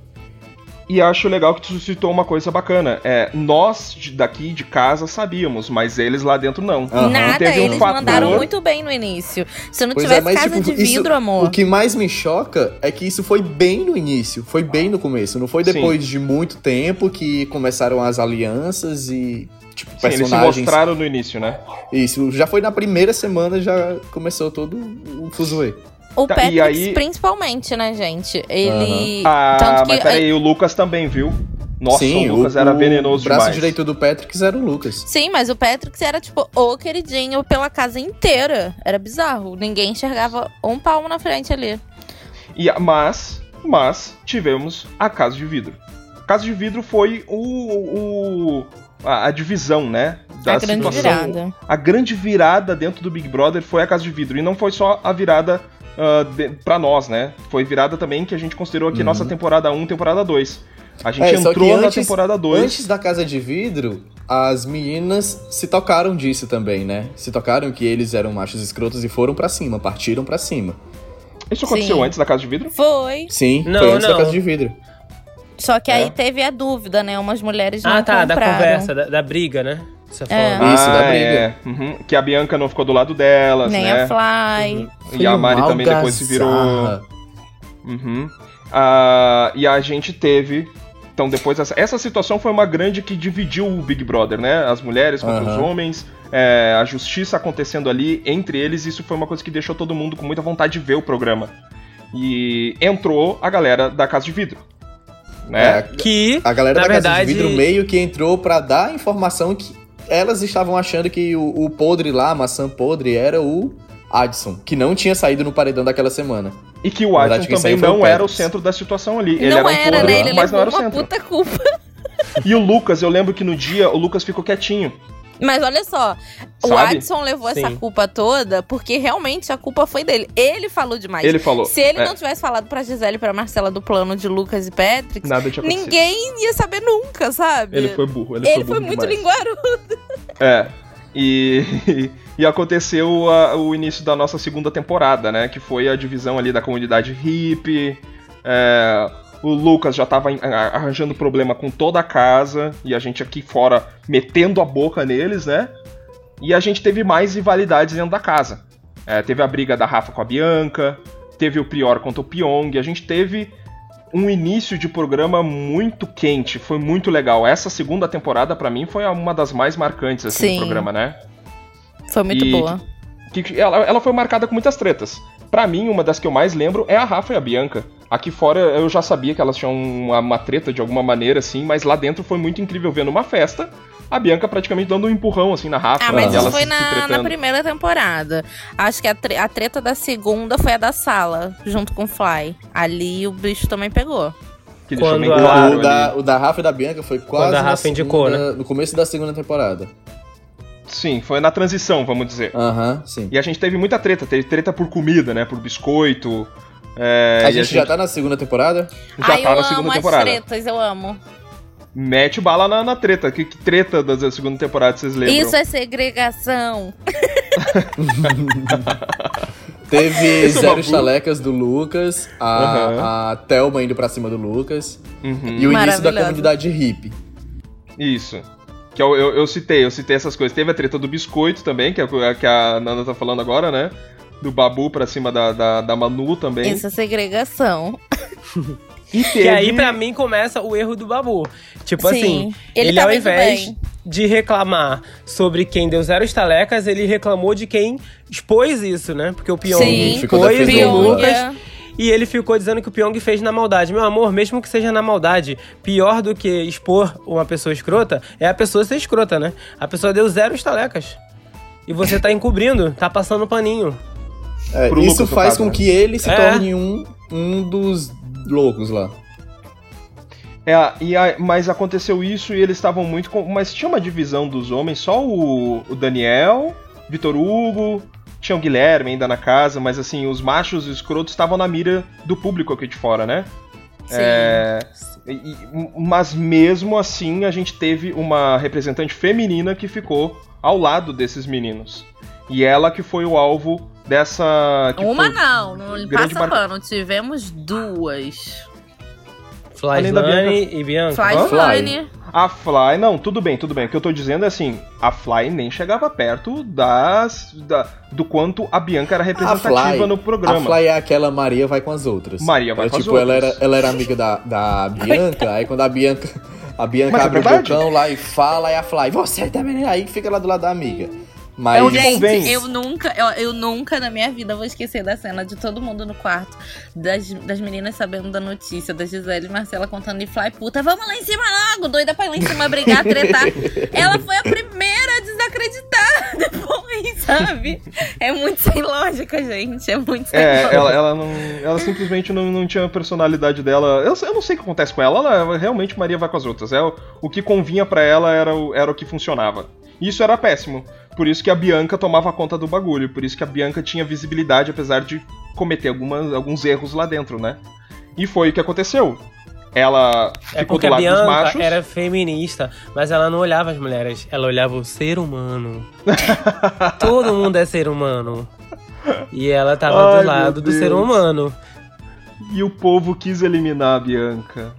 E acho legal que tu citou uma coisa bacana. É, nós daqui de casa sabíamos, mas eles lá dentro não. Aham. Nada, Teve um eles fator- mandaram muito bem no início. Se não Pois é, tivesse mas, casa tipo, de isso- vidro, amor. O que mais me choca é que isso foi bem no início, foi bem no começo. Não foi Sim. depois de muito tempo que começaram as alianças e, tipo, Sim, eles se personagens. mostraram no início, né? Isso, já foi na primeira semana, já começou todo o fuzuê. O Tá, Patrick, e aí- principalmente, né, gente? Ele. Ah, Tanto que. mas peraí, o Lucas também, viu? Nossa, Sim, o Lucas era venenoso O braço demais. direito do Patrick era o Lucas. Sim, mas o Patrick era, tipo, o queridinho pela casa inteira. Era bizarro. Ninguém enxergava um palmo na frente ali. E, mas, mas, tivemos a Casa de Vidro. A Casa de Vidro foi o, o- a, a divisão, né? Da a grande situação. virada. A grande virada dentro do Big Brother foi a Casa de Vidro. E não foi só a virada ah, de- pra nós, né? Foi virada também que a gente considerou aqui Uhum. nossa temporada 1, temporada 2. A gente É, entrou na antes- temporada 2. Antes da Casa de Vidro, as meninas se tocaram disso também, né? Se tocaram que eles eram machos escrotos e foram pra cima, partiram pra cima. Isso aconteceu Sim. antes da Casa de Vidro? Foi. Sim, Não, foi antes não. da Casa de Vidro. Só que É. aí teve a dúvida, né? Umas mulheres não Ah, tá, da compraram. conversa, da, da briga, né? Você É. falando. Isso, da briga. é. Uhum. Que a Bianca não ficou do lado delas, Nem né? a Fly. E a Mari também depois se virou. Uhum. Ah, e a gente teve. Então, depois. Essa, essa situação foi uma grande que dividiu o Big Brother, né? As mulheres contra os Aham. homens, é, a justiça acontecendo ali entre eles. Isso foi uma coisa que deixou todo mundo com muita vontade de ver o programa. E entrou a galera da Casa de Vidro. Né? É, Que, A galera na da verdade, Casa de Vidro meio que entrou pra dar a informação que elas estavam achando que o, o podre lá, a maçã podre, era o Adson, que não tinha saído no paredão daquela semana. E que o Adson também não o era o centro da situação ali. Ele não era, um era, podre, né? Ele mas não levou era o uma centro. puta culpa. E o Lucas, eu lembro que no dia o Lucas ficou quietinho. Mas olha só, o Sabe? Adson levou essa Sim. culpa toda porque realmente a culpa foi dele. Ele falou demais. Ele falou. Se ele é, não tivesse falado pra Gisele e pra Marcela do plano de Lucas e Patrick, Nada tinha ninguém ia saber nunca, sabe? Ele foi burro. Ele, Ele foi, foi burro muito demais. linguarudo. É. E, e aconteceu a- o início da nossa segunda temporada, né? Que foi a divisão ali da comunidade hippie. É, o Lucas já tava arranjando problema com toda a casa. E a gente aqui fora metendo a boca neles, né? E a gente teve mais rivalidades dentro da casa. É, teve a briga da Rafa com a Bianca. Teve o Prior contra o Pyong. A gente teve um início de programa muito quente, foi muito legal. Essa segunda temporada, pra mim, foi uma das mais marcantes assim, Sim. do programa, né? Foi muito E- boa. Que, que ela, ela foi marcada com muitas tretas. Pra mim, uma das que eu mais lembro é a Rafa e a Bianca. Aqui fora eu já sabia que elas tinham uma, uma treta de alguma maneira, assim, mas lá dentro foi muito incrível ver numa festa a Bianca praticamente dando um empurrão assim na Rafa. Ah, mas e isso foi se na, na primeira temporada. Acho que a, tre- a treta da segunda foi a da sala, junto com o Fly. Ali o bicho também pegou. Que deixou Quando bem a- claro o, da, o da Rafa e da Bianca foi quase Quando a na Rafa indicou, segunda- no começo da segunda temporada. Sim, foi na transição, vamos dizer. Aham, sim. E a gente teve muita treta, teve treta por comida, né? Por biscoito. é, a e gente já tá na segunda temporada? já Ai, tá eu na amo segunda as temporada. tretas, eu amo. mete bala na, na treta. Que, que treta da segunda temporada vocês lembram? Isso é segregação. Teve Esse é zero estalecas do Lucas, a, Aham. a Thelma indo pra cima do Lucas, Uhum. e o início da comunidade hippie. Isso. Que eu, eu, eu citei, eu citei essas coisas. Teve a treta do biscoito também, que é a que a Nana tá falando agora, né? Do Babu pra cima da, da, da Manu também. É segregação. E Que teve... aí, pra mim, começa o erro do Babu. Tipo Sim. assim, Ele ele, tá ao invés bem. de reclamar sobre quem deu zero estalecas, ele reclamou de quem expôs isso, né? Porque o Pyong Sim. Ficou expôs o. Lucas. E ele ficou dizendo que o Pyong fez na maldade. Meu amor, mesmo que seja na maldade, pior do que expor uma pessoa escrota é a pessoa ser escrota, né? A pessoa deu zero estalecas. E você tá encobrindo, tá passando paninho. É, isso faz caso, com né? que ele se É. torne um, um dos loucos lá. É, e a- mas aconteceu isso e eles estavam muito. Com, mas tinha uma divisão dos homens, só o, o Daniel, Vitor Hugo, tinha o Guilherme ainda na casa, mas assim, os machos escrotos estavam na mira do público aqui de fora, né? Sim. É, e- e- mas mesmo assim, a gente teve uma representante feminina que ficou ao lado desses meninos. E ela que foi o alvo dessa. Uma não, não passa mar- pano. Tivemos duas. Além da Flyslane e Bianca. Flyslane. A Fly, não, tudo bem, tudo bem. O que eu tô dizendo é assim, a Fly nem chegava perto das da- do quanto a Bianca era representativa Fly, no programa. a Fly é aquela Maria vai com as outras. Maria vai Ela, com as tipo, ela outras. era, ela era amiga da, da Bianca, aí quando a Bianca, a Bianca Mas é abre o verdade. bocão lá e fala, aí a Fly, você também, aí fica lá do lado da amiga. Mas onde Gente, convém. eu nunca, eu, eu nunca na minha vida vou esquecer da cena de todo mundo no quarto, das, das meninas sabendo da notícia, da Gisele e Marcela contando de fly, puta, vamos lá em cima logo, doida pra ir lá em cima brigar, tretar. Ela foi a primeira a desacreditar depois, sabe? É muito sem lógica, gente, é muito sem É, lógica. ela, ela não. Ela simplesmente não, não tinha a personalidade dela. Eu, eu não sei o que acontece com ela, ela realmente Maria vai com as outras. É, o, o que convinha pra ela era o, era o que funcionava. Isso era péssimo. Por isso que a Bianca tomava conta do bagulho. Por isso que a Bianca tinha visibilidade, apesar de cometer algumas, alguns erros lá dentro, né? E foi o que aconteceu. Ela É ficou do lado dos machos. era feminista, mas ela não olhava as mulheres, ela olhava o ser humano. Todo mundo é ser humano. E ela tava Ai, do lado do ser humano. E o povo quis eliminar a Bianca.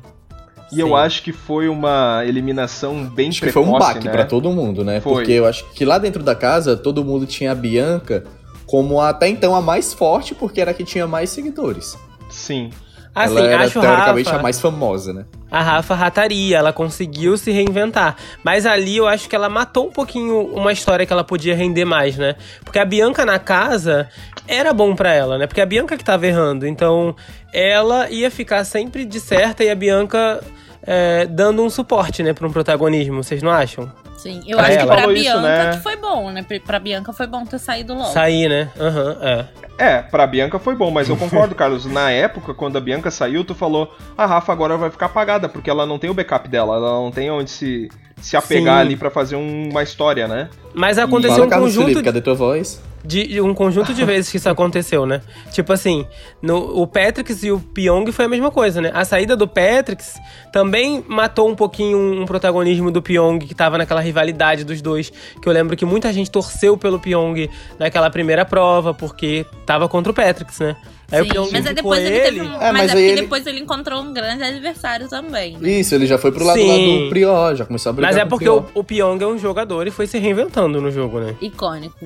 E eu Sim. acho que foi uma eliminação bem acho que foi precoce, um baque né? pra todo mundo, né? Foi. Porque eu acho que lá dentro da casa, todo mundo tinha a Bianca como até então a mais forte, porque era a que tinha mais seguidores. Sim. Assim, ela era acho teoricamente Rafa, a mais famosa, né? a Rafa rataria, ela conseguiu se reinventar. Mas ali eu acho que ela matou um pouquinho uma história que ela podia render mais, né? Porque a Bianca na casa era bom pra ela, né? Porque a Bianca que tava errando. Então ela ia ficar sempre de certa e a Bianca é, dando um suporte, né, pra um protagonismo. Vocês não acham? Sim, eu Pra acho que ela. pra Falou isso, Bianca né? que foi bom, né? Pra Bianca foi bom ter saído logo. Sair, né? Aham, é. É, pra Bianca foi bom, mas eu concordo, Carlos. Na época, quando a Bianca saiu, tu falou: a Rafa agora vai ficar apagada, porque ela não tem o backup dela, ela não tem onde se, se apegar Sim. ali pra fazer um- uma história, né? Mas aconteceu Fala, um Carlos conjunto Felipe, cadê tua voz? De, um conjunto de vezes que isso aconteceu, né? Tipo assim, no, o Patrix e o Pyong foi a mesma coisa, né? A saída do Patrix também matou um pouquinho um, protagonismo do Pyong, que tava naquela rivalidade dos dois. Que eu lembro que muita gente torceu pelo Pyong naquela primeira prova, porque tava contra o Patrix, né? Aí o Sim, Pyong mas aí depois ele, teve um, É, mas, mas é porque ele- depois ele encontrou um grande adversário também. né? Isso, ele já foi pro lado Sim. do Prior, já começou a brigar Mas é porque o, o Pyong é um jogador e foi se reinventando no jogo, né? Icônico.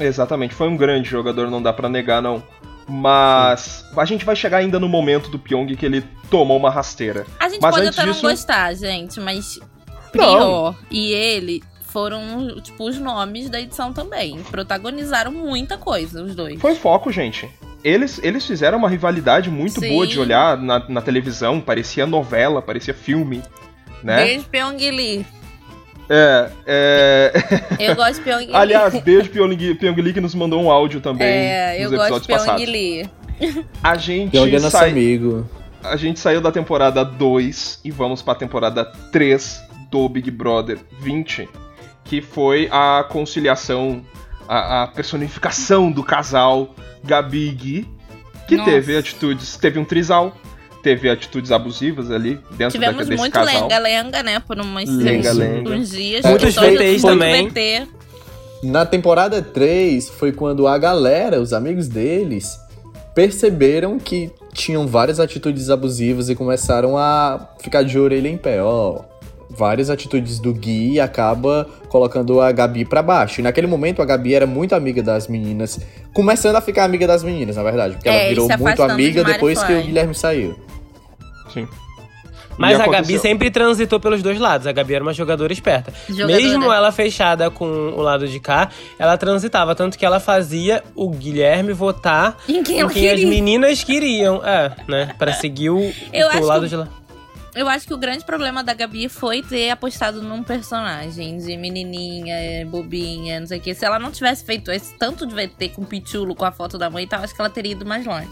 Exatamente, foi um grande jogador, não dá pra negar, não. Mas a gente vai chegar ainda no momento do Pyong que ele tomou uma rasteira. A gente Mas pode até disso- não gostar, gente, mas Não. Prior e ele foram, tipo, os nomes da edição também. Protagonizaram muita coisa, os dois. Foi foco, gente. Eles, eles fizeram uma rivalidade muito Sim. boa de olhar na, na televisão, parecia novela, parecia filme, né? Beijo, Pyong Lee. É, é... Eu gosto de Pyong Lee. Aliás, beijo Pyong Pyong Lee que nos mandou um áudio também é, eu gosto de Pyong passados. Lee. A gente, Pyong é nosso sai- amigo. a gente saiu da temporada 2 e vamos pra temporada 3 do Big Brother 20, que foi a conciliação, a, a personificação do casal Gabi e Gui, que Nossa. teve atitudes, teve um trisal, teve atitudes abusivas ali dentro Tivemos da, desse muito lenga-lenga, né? Por umas Lenga-lenga. uns dias. Muitos VTs também. VT. Na temporada 3 foi quando a galera, os amigos deles, perceberam que tinham várias atitudes abusivas e começaram a ficar de orelha em pé. Ó, várias atitudes do Gui acaba colocando a Gabi pra baixo. E naquele momento a Gabi era muito amiga das meninas, começando a ficar amiga das meninas, na verdade, porque É, ela virou muito amiga de depois que o Guilherme saiu. Sim. Mas a Gabi sempre transitou pelos dois lados. A Gabi era uma jogadora esperta. Jogadora. Mesmo ela fechada com o lado de cá, ela transitava. Tanto que ela fazia o Guilherme votar Em quem em quem as meninas queriam. É, né? Pra seguir o, Eu o acho lado que- de lá. Eu acho que o grande problema da Gabi foi ter apostado num personagem de menininha, bobinha, não sei o que. Se ela não tivesse feito esse tanto de VT com o Pichulo, com a foto da mãe e tal, acho que ela teria ido mais longe.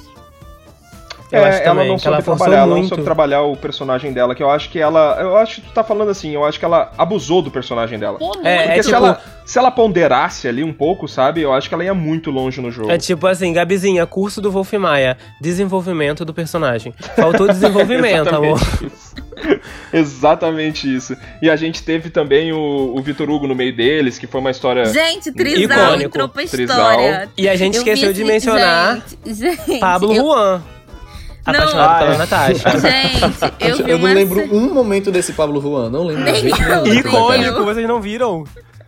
Eu É, acho ela também não que ela soube forçou trabalhar, ela não soube trabalhar o personagem dela, que eu acho que ela. Eu acho que tu tá falando assim, eu acho que ela abusou do personagem dela. Pô, É, Porque é se, tipo- ela, se ela ponderasse ali um pouco, sabe, eu acho que ela ia muito longe no jogo. É tipo assim, Gabizinha, curso do Wolf Maia, desenvolvimento do personagem. Faltou desenvolvimento, amor. Exatamente isso. Exatamente isso. E a gente teve também o, o Vitor Hugo no meio deles, que foi uma história. Gente, Trisal Icônico. entrou pra Trisal. história. E a gente Eu vi esqueceu de mencionar Gente, gente, Pablo eu, Juan. Não. Apaixonado Ah, pela é. Natasha. Gente, eu vi Eu uma não lembro ce- um momento desse Pablo Juan, não lembro. Nem eu. nenhum. Icônico, vocês não viram?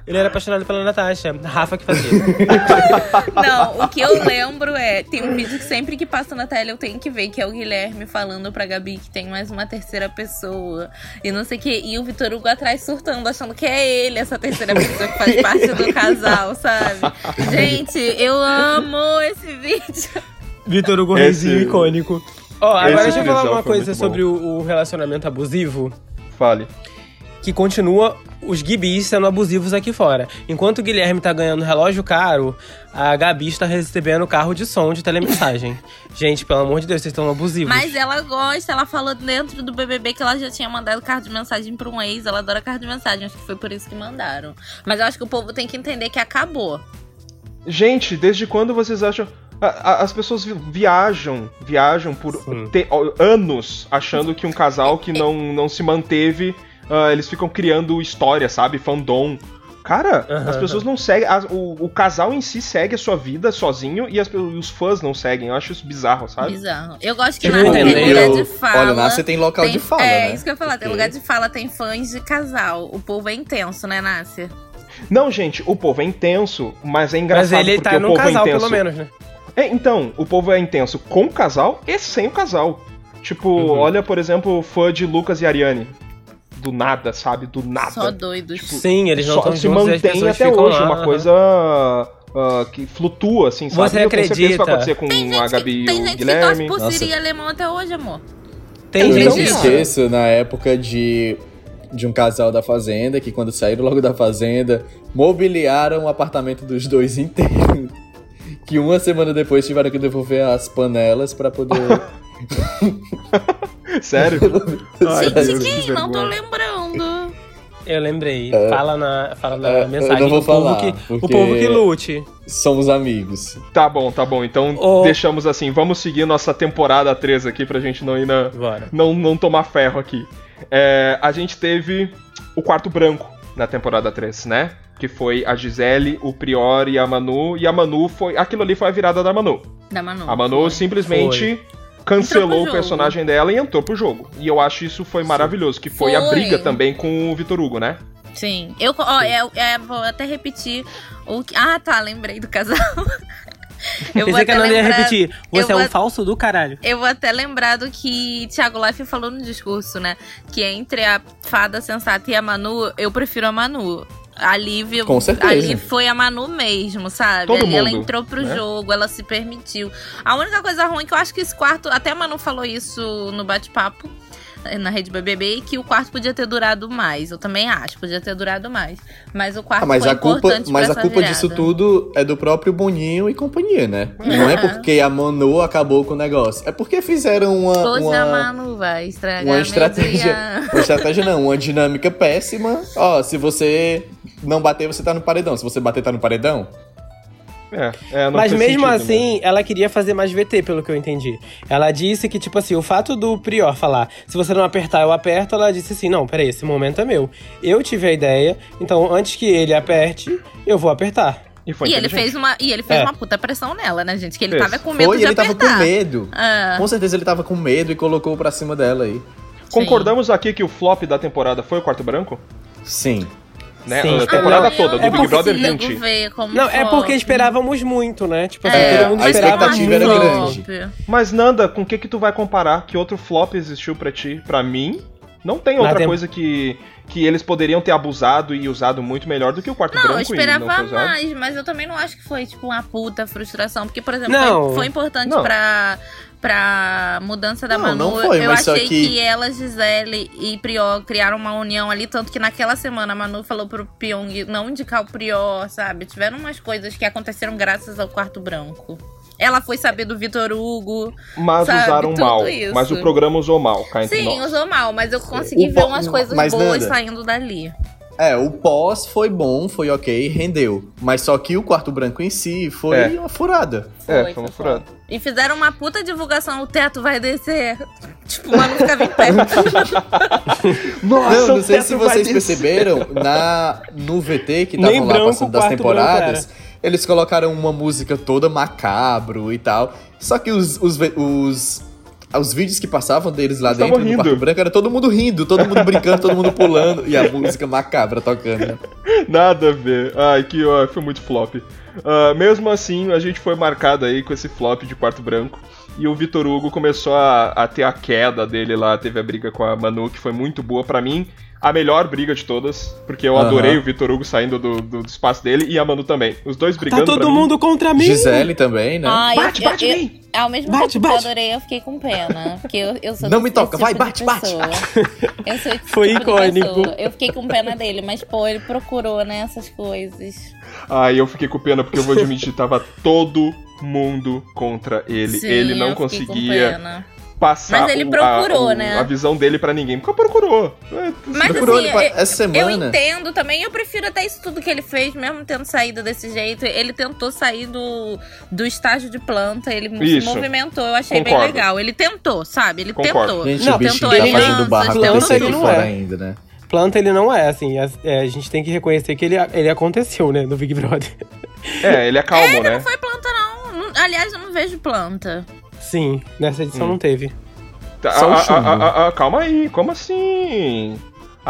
Ele era apaixonado pela Natasha. Rafa que fazia. Não, o que eu lembro é. Tem um vídeo que sempre que passa na tela eu tenho que ver, que é o Guilherme falando pra Gabi que tem mais uma terceira pessoa. E não sei o que. E o Vitor Hugo atrás surtando, achando que é ele, essa terceira pessoa que faz parte do casal, sabe? Gente, eu amo esse vídeo. Vitor Hugo Esse- Reizinho icônico. Ó, agora esse deixa eu falar uma coisa sobre o, o relacionamento abusivo. Fale. Que continua os gibis sendo abusivos aqui fora. Enquanto o Guilherme tá ganhando relógio caro, a Gabi está recebendo carro de som de telemensagem. Gente, pelo amor de Deus, vocês estão abusivos. Mas ela gosta, ela falou dentro do BBB que ela já tinha mandado carta de mensagem pra um ex. Ela adora carta de mensagem, acho que foi por isso que mandaram. Mas eu acho que o povo tem que entender que acabou. Gente, desde quando vocês acham. A- a- As pessoas vi- viajam, viajam por te- anos achando que um casal que não, não se manteve, ah, eles ficam criando história, sabe? Fandom. Cara, Aham, as pessoas não seguem. as- o, o casal em si segue a sua vida sozinho e as os fãs não seguem. Eu acho isso bizarro, sabe? Bizarro. Eu gosto que na não tem lugar de fala. Olha, o Nasce tem local tem- de fala, É, né? isso que eu ia falar. Tem lugar de fala, tem fãs de casal. O povo é intenso, né, Nácia? Não, gente, o povo é intenso, mas é engraçado Mas ele porque tá o num povo casal, é intenso. pelo menos, né? É, então, o povo é intenso com o casal e sem o casal. Tipo, Uhum. olha, por exemplo, o fã de Lucas e Ariane. Do nada, sabe? Do nada. Só doidos. Sim, eles não Só se e mantém até hoje. lá. Uma aham. coisa ah, que flutua, assim, sabe? Você eu tenho certeza que acredita? vai acontecer com Tem a gente, Gabi que, e tem o gente que torce Guilherme. por Alemão até hoje, amor. Tem Eu gente isso. esqueço, na época de, de um casal da Fazenda, que quando saíram logo da Fazenda, mobiliaram o apartamento dos dois inteiro. Que uma semana depois tiveram que devolver as panelas pra poder. Sério? Ai, gente, Deus, quem? que Não tô lembrando. Eu lembrei. Fala na, fala na É, eu mensagem. não vou o, povo falar, que, o povo que lute. Somos amigos. Tá bom, tá bom. Então deixamos assim. Vamos seguir nossa temporada 3 aqui pra gente não ir na. Bora. Não, não tomar ferro aqui. É, a gente teve o quarto branco na temporada 3, né? Que foi a Gisele, o Prior e a Manu. E a Manu foi. Aquilo ali foi a virada da Manu. Da Manu. A Manu foi. simplesmente Entrou cancelou o personagem dela e entrou pro jogo. E eu acho isso foi maravilhoso, que foi, a Foi. briga também com o Vitor Hugo, né? Sim. Eu ó, é, é, vou até repetir o que. Ah, tá, lembrei do casal. eu Pensei que a Nanda ia lembrar- repetir. Você é eu um vou- falso do caralho. Eu vou até lembrar do que Thiago Life falou no discurso, né? Que entre a fada sensata e a Manu, eu prefiro a Manu. A Lívia, Com certeza. ali foi a Manu mesmo, sabe? Todo ali ela mundo, entrou pro né? jogo, ela se permitiu. A única coisa ruim que eu acho que esse quarto, até a Manu falou isso no bate-papo na rede BBB, que o quarto podia ter durado mais. Eu também acho, podia ter durado mais. Mas o quarto Ah, mas foi a culpa, importante mas a culpa virada. disso tudo é do próprio Boninho e companhia, né? Não é porque a Manu acabou com o negócio. É porque fizeram uma. Hoje uma... a Manu vai estragar uma estratégia. Uma estratégia não, uma dinâmica péssima. Ó, se você não bater, você tá no paredão. Se você bater, tá no paredão. É, é, Mas mesmo sentido, assim, né? ela queria fazer mais VT, pelo que eu entendi. Ela disse que, tipo assim, o fato do Prior falar, se você não apertar, eu aperto, ela disse assim, não, peraí, esse momento é meu. Eu tive a ideia, então antes que ele aperte, eu vou apertar. E foi E ele fez uma, e ele fez É. uma puta pressão nela, né, gente? Que ele Fez. tava com medo Foi, de ele tava com medo. Ah. Com certeza ele tava com medo e colocou pra cima dela aí. Concordamos aqui que o flop da temporada foi o quarto branco? Sim. Né? Sim. A temporada Ah, toda, do eu Big Brother consigo 20. ver como Não, é porque esperávamos muito, né? Tipo assim, É, todo mundo a esperava expectativa era grande. Mas Nanda, com o que que tu vai comparar? Que outro flop existiu pra ti? Pra mim, não tem outra tem- coisa que, que eles poderiam ter abusado e usado muito melhor do que o quarto Não, eu branco e não esperava foi usado. mais, mas eu também não acho que foi, tipo, uma puta frustração. Porque, por exemplo, Não. foi, foi importante Não. pra, pra mudança da Não, Manu. não foi, eu achei que- que... ela, Gisele e Prior criaram uma união ali. Tanto que naquela semana a Manu falou pro Pyong não indicar o Prior, sabe? Tiveram umas coisas que aconteceram graças ao quarto branco. Ela foi saber do Vitor Hugo. Mas Sabe, usaram tudo mal. isso. Mas o programa usou mal, cá Sim, nós. usou mal, mas eu consegui O ver umas coisas boas Nanda, saindo dali. É, o pós foi bom, foi ok, rendeu. Mas só que o quarto branco em si foi É. uma furada. É, foi uma furada. E fizeram uma puta divulgação, o teto vai descer. Tipo, o Manu ficava em pé. Nossa, não, não sei se vocês perceberam, na, no VT que estavam lá branco, passando das temporadas, branco eles colocaram uma música toda macabro e tal. Só que os, os, os, os vídeos que passavam deles lá dentro tavam do rindo. quarto branco era todo mundo rindo, todo mundo brincando, todo mundo pulando e a música macabra tocando. Nada a ver. Ai, que ó, foi muito flop. Ah, mesmo assim, a gente foi marcado aí com esse flop de quarto branco. E o Vitor Hugo começou a, a ter a queda dele lá, teve a briga com a Manu, que foi muito boa pra mim. A melhor briga de todas, porque eu Aham. adorei o Vitor Hugo saindo do, do, do espaço dele e a Manu também. Os dois Tá brigando. todo pra mim. mundo contra mim. Gisele também, né? Ai, Bate, eu, bate eu, mim! Ao mesmo Bate, tempo que eu bate. adorei, eu fiquei com pena. Porque eu, eu sou Não me toca, vai, tipo bate, de bate. pessoa. Eu sou esse Foi tipo icônico. Eu fiquei com pena dele, mas pô, ele procurou, né, essas coisas. Ai, eu fiquei com pena porque eu vou admitir, tava todo mundo contra ele. Sim, ele não eu conseguia passar Mas ele procurou, a, o- né? a visão dele pra ninguém. Porque procurou. É, Mas Procurou assim, ele eu- essa eu semana. entendo também, eu prefiro até isso tudo que ele fez, mesmo tendo saído desse jeito. Ele tentou sair do, do estágio de planta, ele Isso. se movimentou, eu achei Concordo. bem legal. Ele tentou, sabe? Ele Concordo. tentou. Gente, Não, o tentou tá fazendo barra tentou ele não é. ainda, né? Planta ele não é, assim. A, é, a gente tem que reconhecer que ele, ele aconteceu, né, no Big Brother. É, ele é calmo, né? Não foi planta, não. Não- Aliás, eu não vejo planta. Sim, nessa edição Hum. não teve. Tá, Só o chumbo. ah, ah, ah, calma aí, como assim?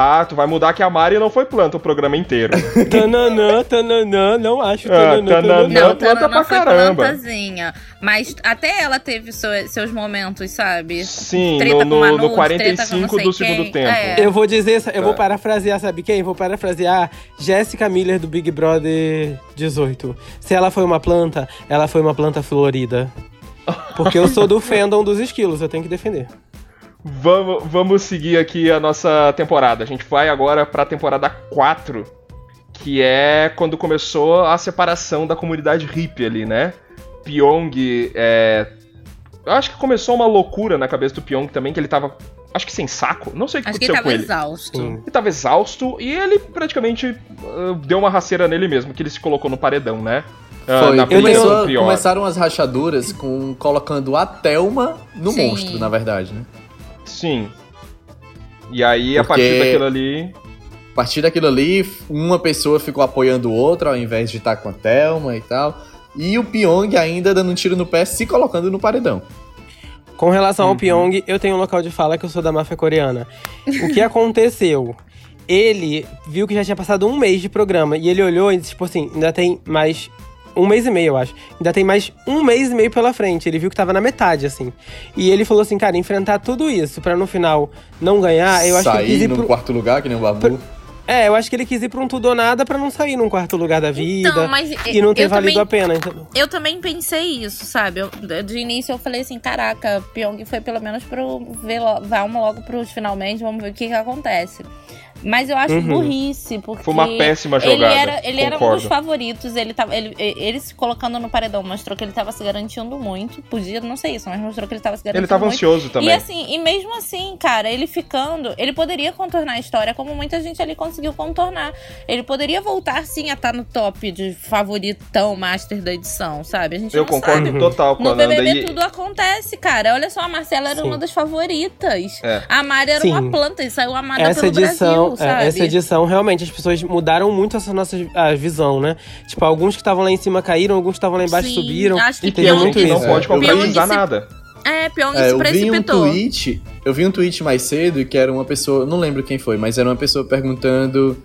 Ah, tu vai mudar que a Mari não foi planta o programa inteiro. tananã, tananã, não acho Ah, tananã, tananã. tananã. Não, planta Tana pra não foi caramba. plantazinha. Mas até ela teve seu- seus momentos, sabe? Sim, Treta no, com no, Manu, no treta 45 com não do sei segundo quem. tempo. É. Eu vou dizer, eu vou Tá. parafrasear, sabe quem? Vou parafrasear Jéssica Miller do Big Brother 18. Se ela foi uma planta, ela foi uma planta florida. Porque eu sou do fandom dos esquilos, eu tenho que defender. Vamos, vamos seguir aqui a nossa temporada. A gente vai agora pra temporada 4, que é quando começou a separação da comunidade hippie ali, né? Pyong é. Eu acho que começou uma loucura na cabeça do Pyong também, que ele tava. Acho que sem saco. Não sei o que Acho que ele aconteceu tava com ele. exausto. Sim. Ele tava exausto e ele praticamente ah, deu uma rasteira nele mesmo, que ele se colocou no paredão, né? Ah, Foi. na Começou- começaram as rachaduras com colocando a Thelma no Sim. monstro, na verdade, né? Sim. E aí, a Porque- partir daquilo ali. A partir daquilo ali, uma pessoa ficou apoiando outra ao invés de estar com a Thelma e tal. E o Pyong ainda dando um tiro no pé, se colocando no paredão. Com relação Uhum. ao Pyong, eu tenho um local de fala que eu sou da máfia coreana. O que aconteceu? Ele viu que já tinha passado um mês de programa e ele olhou e disse, tipo assim, ainda tem mais um mês e meio, eu acho. Ainda tem mais um mês e meio pela frente. Ele viu que tava na metade, assim. E ele falou assim, cara, enfrentar tudo isso pra no final não ganhar, eu acho que ele quis Sair ir no pro... quarto lugar, que nem o Babu. É, eu acho que ele quis ir pra um tudo ou nada pra não sair num quarto lugar da vida. Então, mas e não ter eu valido também- a pena, entendeu? Eu também pensei isso, sabe? Eu, de início eu falei assim, caraca, Pyong foi pelo menos pro ver lo- vamos logo pros finalmente, vamos ver o que que acontece. Mas eu acho Uhum. burrice, porque. Foi uma péssima Ele jogada. era, ele era um dos favoritos, ele, tava, ele, ele se colocando no paredão mostrou que ele tava se garantindo muito. Podia não ser isso, mas mostrou que ele tava se garantindo Ele tava muito. ansioso também. E assim, e mesmo assim, cara, ele ficando, ele poderia contornar a história como muita gente ali conseguiu contornar. Ele poderia voltar sim a estar no top de favoritão master da edição, sabe? A gente Eu não concordo sabe. total com a No. BBB E- tudo acontece, cara. Olha só, a Marcela era Sim. uma das favoritas. É. A Mari era Sim. uma planta e saiu amada essa pelo edição, Brasil, é, essa edição realmente as pessoas mudaram muito essa nossa a visão, né? Tipo, alguns que estavam lá em cima caíram, alguns que estavam lá embaixo Sim, subiram. acho que E tem Teve muito que não isso. pode concretizar se- nada. É, Pyong É, se eu vi um precipitou. tweet, eu vi um tweet mais cedo que era uma pessoa, não lembro quem foi, mas era uma pessoa perguntando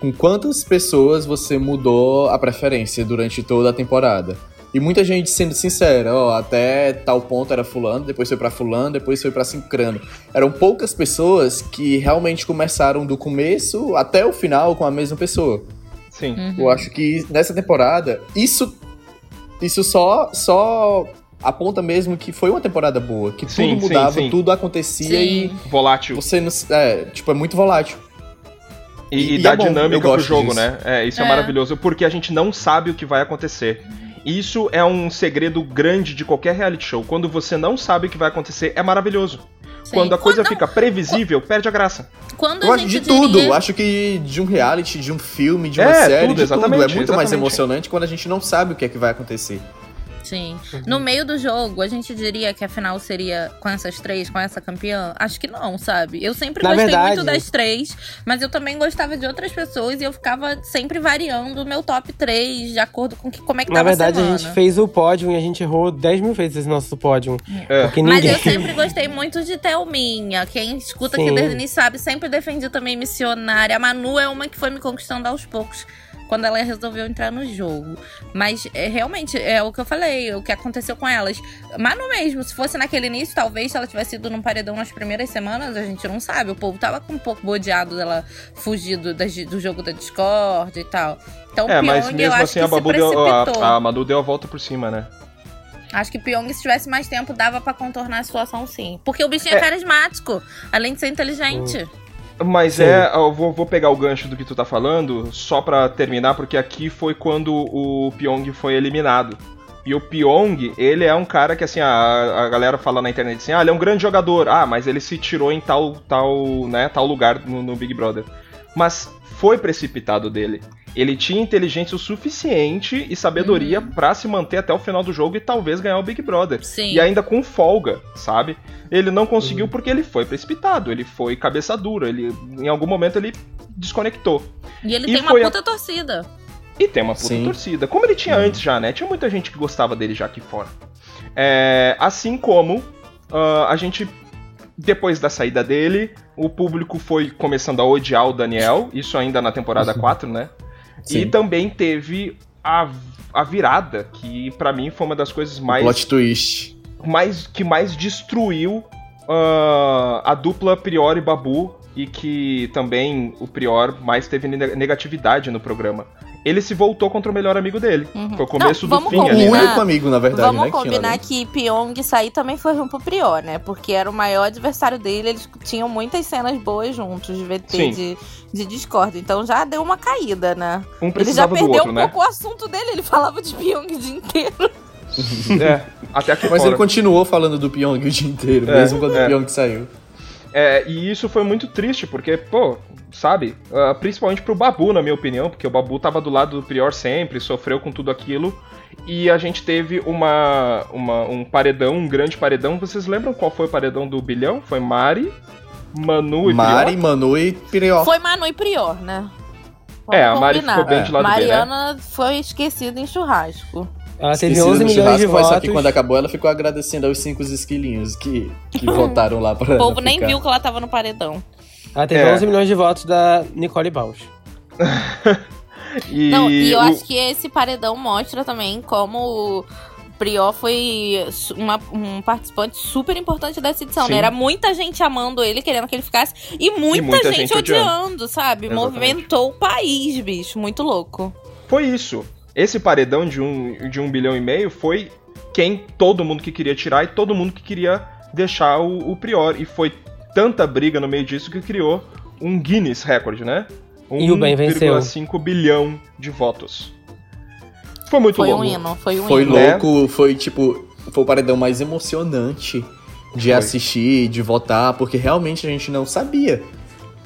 com quantas pessoas você mudou a preferência durante toda a temporada. E muita gente sendo sincera, ó, até tal ponto era fulano, depois foi pra fulano, depois foi pra sincrano. Eram poucas pessoas que realmente começaram do começo até o final com a mesma pessoa. Sim. Uhum. Eu acho que nessa temporada, isso isso só só aponta mesmo que foi uma temporada boa, que Sim, tudo sim, mudava, sim. tudo acontecia Sim. Volátil. e você não, é, tipo, é muito volátil. E, e E- e dá é dinâmica pro jogo, disso. né? É, isso é. É. maravilhoso, porque a gente não sabe o que vai acontecer. Isso é um segredo grande de qualquer reality show. Quando você não sabe o que vai acontecer, é maravilhoso. Sim. Quando a coisa Não, fica previsível, perde a graça. Quando Eu acho gente de tudo, diria- eu acho que de um reality, de um filme, de uma É, série, tudo, de tudo. É exatamente, muito mais exatamente. emocionante quando a gente não sabe o que é que vai acontecer. Sim. No meio do jogo, a gente diria que a final seria com essas três, com essa campeã? Acho que não, sabe? Eu sempre Na gostei verdade- muito das três, mas eu também gostava de outras pessoas e eu ficava sempre variando o meu top 3 de acordo com que, como é que Na tava verdade, a semana. a gente fez o pódio e a gente errou 10 mil vezes esse nosso pódio. É. Porque Mas ninguém. eu sempre gostei muito de Thelminha. Quem escuta aqui Sim. desde o início sabe, sempre defendi também missionária. A Manu é uma que foi me conquistando aos poucos. Quando ela resolveu entrar no jogo. Mas é, realmente, é o que eu falei, o que aconteceu com elas. Manu mesmo, se fosse naquele início, talvez se ela tivesse ido num paredão nas primeiras semanas, a gente não sabe. O povo tava com um pouco bodeado dela fugir do, do jogo da Discord e tal. Então, É, mas Pyong, eu mesmo assim a Babu deu. A, a Manu deu a volta por cima, né? Acho que Pyong, se tivesse mais tempo, dava pra contornar a situação sim. Porque o bichinho é, É. carismático, além de ser inteligente. Mas Sim. é, eu vou, vou pegar o gancho do que tu tá falando, só pra terminar, porque aqui foi quando o Pyong foi eliminado. E o Pyong, ele é um cara que, assim, a, a galera fala na internet assim, ah, ele é um grande jogador. Ah, mas ele se tirou em tal, tal, né, tal lugar no, no Big Brother. Mas foi precipitado dele. Ele tinha inteligência o suficiente e sabedoria pra se manter até o final do jogo e talvez ganhar o Big Brother. Sim. E ainda com folga, sabe? Ele não conseguiu porque ele foi precipitado, ele foi cabeça dura, ele em algum momento ele desconectou. E ele E tem uma foi a- puta torcida. E tem uma puta Sim. torcida. Como ele tinha antes já, né? Tinha muita gente que gostava dele já aqui fora. É, assim como ah, a gente, depois da saída dele, o público foi começando a odiar o Daniel, isso ainda na temporada 4, né? E Sim. também teve a, a virada, que pra mim foi uma das coisas mais Plot twist. mais, que mais destruiu ah, a dupla Prior e Babu e que também o Prior mais teve ne- negatividade no programa. Ele se voltou contra o melhor amigo dele. Uhum. Foi o começo Não, do vamos fim O ali, combinar. né? único amigo, na verdade, Vamos né? que lá combinar dentro. que Pyong sair também foi ruim pro Prior, né? Porque era o maior adversário dele, eles tinham muitas cenas boas juntos de VT, Sim. de, de Discord. Então já deu uma caída, né? Um Ele já do perdeu outro, um né? pouco o assunto dele, ele falava de Pyong o dia inteiro. É, até aqui Mas fora. ele continuou falando do Pyong o dia inteiro, É, mesmo quando é. o Pyong saiu. É, e isso foi muito triste, porque, pô, sabe? ah, principalmente pro Babu, na minha opinião, porque o Babu tava do lado do Prior sempre, sofreu com tudo aquilo. E a gente teve uma, uma- um paredão, um grande paredão. Vocês lembram qual foi o paredão do bilhão? Foi Mari, Manu e Mari, Prior? Manu e Prior. Foi Manu e Prior, né? É, a Vamos Mari combinar. ficou bem de lado B, né? Mariana foi esquecida em churrasco. Ela teve Esquecida 11 no milhões de churrasco, votos. Só que quando acabou, ela ficou agradecendo aos cinco esquilinhos que, que votaram lá pra O povo nem viu que ela tava no paredão. Ela teve É. 11 milhões de votos da Nicole Bausch. E, Não, e eu o- acho que esse paredão mostra também como o Prior foi uma- um participante super importante dessa edição, Sim. né? Era muita gente amando ele, querendo que ele ficasse, e muita, muita gente, gente odiando. odiando, sabe? Exatamente. Movimentou o país, bicho. Muito louco. Foi isso. Esse paredão de um, de um bilhão e meio foi quem todo mundo que queria tirar e todo mundo que queria deixar o, o Prior. E foi tanta briga no meio disso que criou um Guinness recorde, né? E o bem venceu. 1,5 bilhão de votos. Foi muito Foi louco. um hino, foi um Foi hino. Louco, foi tipo, foi o paredão mais emocionante de Foi. assistir, de votar, porque realmente a gente não sabia.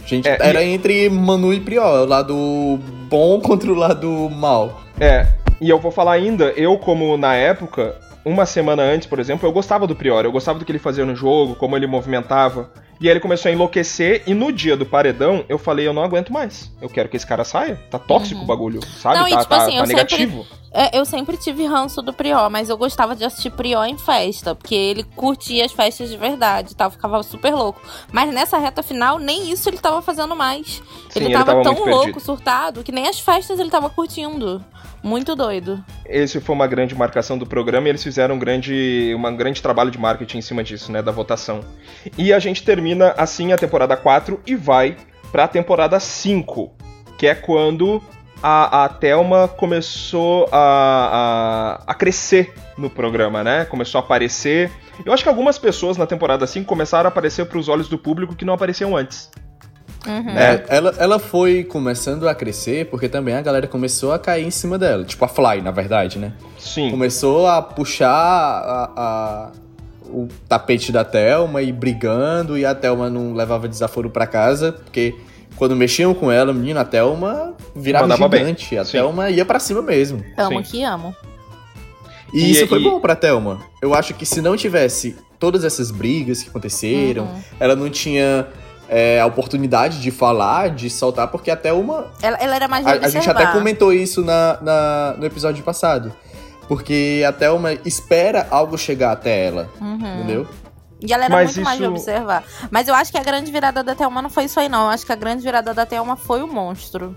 A gente É, era entre Manu e Priol, o lado bom contra o lado mal. É, e eu vou falar ainda, eu como na época, uma semana antes, por exemplo, eu gostava do Prior, eu gostava do que ele fazia no jogo, como ele movimentava. E aí ele começou a enlouquecer, e no dia do paredão, eu falei, eu não aguento mais. Eu quero que esse cara saia. Tá tóxico o bagulho, sabe? Uhum. Não, e tá tipo tá- assim, tá eu sempre- negativo. É, eu sempre tive ranço do Prió, mas eu gostava de assistir Prió em festa, porque ele curtia as festas de verdade e tal, ficava super louco. Mas nessa reta final, nem isso ele tava fazendo mais. Sim, ele ele tava, tava tão louco, perdido. surtado, que nem as festas ele tava curtindo. Muito doido. Esse foi uma grande marcação do programa e eles fizeram um grande, uma grande trabalho de marketing em cima disso, né, da votação. E a gente termina assim a temporada 4 e vai pra temporada 5, que é quando a, a Thelma começou a, a, a crescer no programa, né? Começou a aparecer. Eu acho que algumas pessoas na temporada 5 começaram a aparecer pros olhos do público que não apareciam antes. Uhum. né? É, ela, ela foi começando a crescer porque também a galera começou a cair em cima dela. Tipo a Fly, na verdade, né? Sim. Começou a puxar a- a- o tapete da Thelma e brigando, e a Thelma não levava desaforo pra casa, porque quando mexiam com ela, menina, a Thelma virava Mandava bem. gigante. A Sim. Thelma ia pra cima mesmo. Amo Sim. que amo. E, E- isso foi e- bom pra Thelma. Eu acho que se não tivesse todas essas brigas que aconteceram, Uhum. ela não tinha é, a oportunidade de falar, de soltar, porque a Thelma Ela, ela era mais de a, a gente até comentou isso na, na- no episódio passado. Porque a Thelma espera algo chegar até ela, Uhum. entendeu? E ela era Mas muito mais de isso- observar. Mas eu acho que a grande virada da Thelma não foi isso aí, não. Eu acho que a grande virada da Thelma foi o monstro.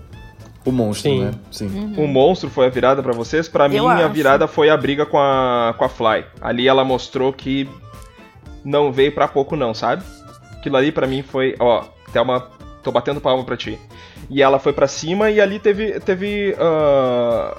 O monstro, Sim. né? Sim. O monstro foi a virada pra vocês? Pra mim, Eu a acho. virada foi a briga com a, com a Fly. Ali ela mostrou que não veio pra pouco, não, sabe? Aquilo ali pra mim foi, ó, Thelma, tô batendo palma pra ti. E ela foi pra cima e ali teve. teve ah,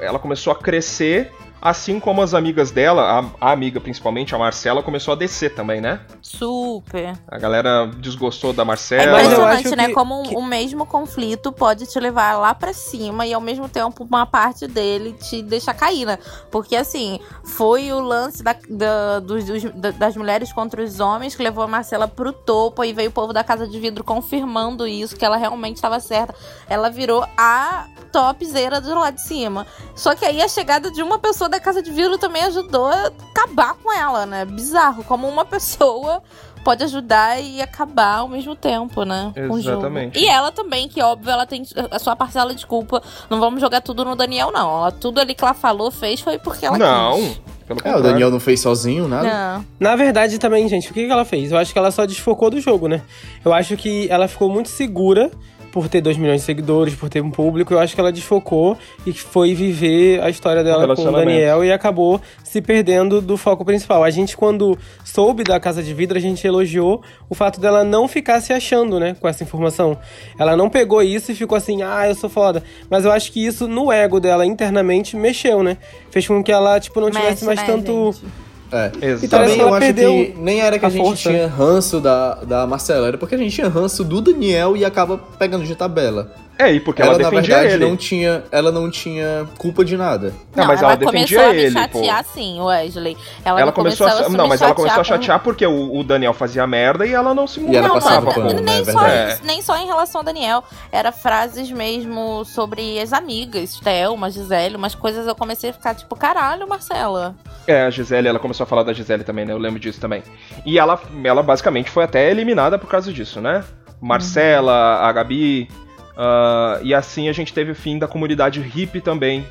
ela começou a crescer, assim como as amigas dela, a, a amiga principalmente, a Marcela, começou a descer também, né? Super. A galera desgostou da É Marcela. Mas eu impressionante, acho né? que- Como que- o mesmo conflito pode te levar lá pra cima e ao mesmo tempo uma parte dele te deixa cair, né? Porque assim, foi o lance da- da- dos- dos- da- das mulheres contra os homens que levou a Marcela pro topo e veio o povo da Casa de Vidro confirmando isso, que ela realmente estava certa. Ela virou a topzera do lado de cima. Só que aí a chegada de uma pessoa da Casa de Vidro também ajudou a acabar com ela, né? Bizarro, como uma pessoa pode ajudar e acabar ao mesmo tempo, né? com o jogo. Exatamente. E ela também, que óbvio, ela tem a sua parcela de culpa. Não vamos jogar tudo no Daniel, não. Ela, tudo ali que ela falou, fez, foi porque ela não, quis. pelo É, o Daniel não fez sozinho nada. Não. Na verdade, também, gente, o que que ela fez? Eu acho que ela só desfocou do jogo, né? Eu acho que ela ficou muito segura por ter 2 milhões de seguidores, por ter um público. Eu acho que ela desfocou e foi viver a história dela com o. Daniel e acabou se perdendo do foco principal. A gente, quando soube da Casa de Vidro, a gente elogiou o fato dela não ficar se achando, né, com essa informação. Ela não pegou isso e ficou assim, ah, eu sou foda. Mas eu acho que isso, no ego dela, internamente, mexeu, né? Fez com que ela, tipo, não tivesse Mexe, mais né, tanto... gente? É. Exato. E também eu acho que nem era que a, a gente força. tinha ranço da, da Marcela, era porque a gente tinha ranço do Daniel e acaba pegando de tabela. É, e porque ela, ela, na defendia verdade, ele. não tinha, ela não tinha culpa de nada. Não, mas ela defendia começou a me ele, chatear sim, Wesley. Ela, Ela não começou a, se não, mas ela começou a com- chatear porque o, o Daniel fazia merda e ela não se E ela Não, passava mas pano, né? nem, É só isso, nem só em relação ao Daniel. Era frases mesmo sobre as amigas, Thelma, Gisele, umas coisas eu comecei a ficar tipo, caralho, Marcela. É, a Gisele, ela começou a falar da Gisele também, né? Eu lembro disso também. E ela, ela basicamente foi até eliminada por causa disso, né? Marcela, a Gabi. Ah, e assim a gente teve o fim da comunidade hippie também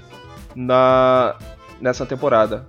na, nessa temporada.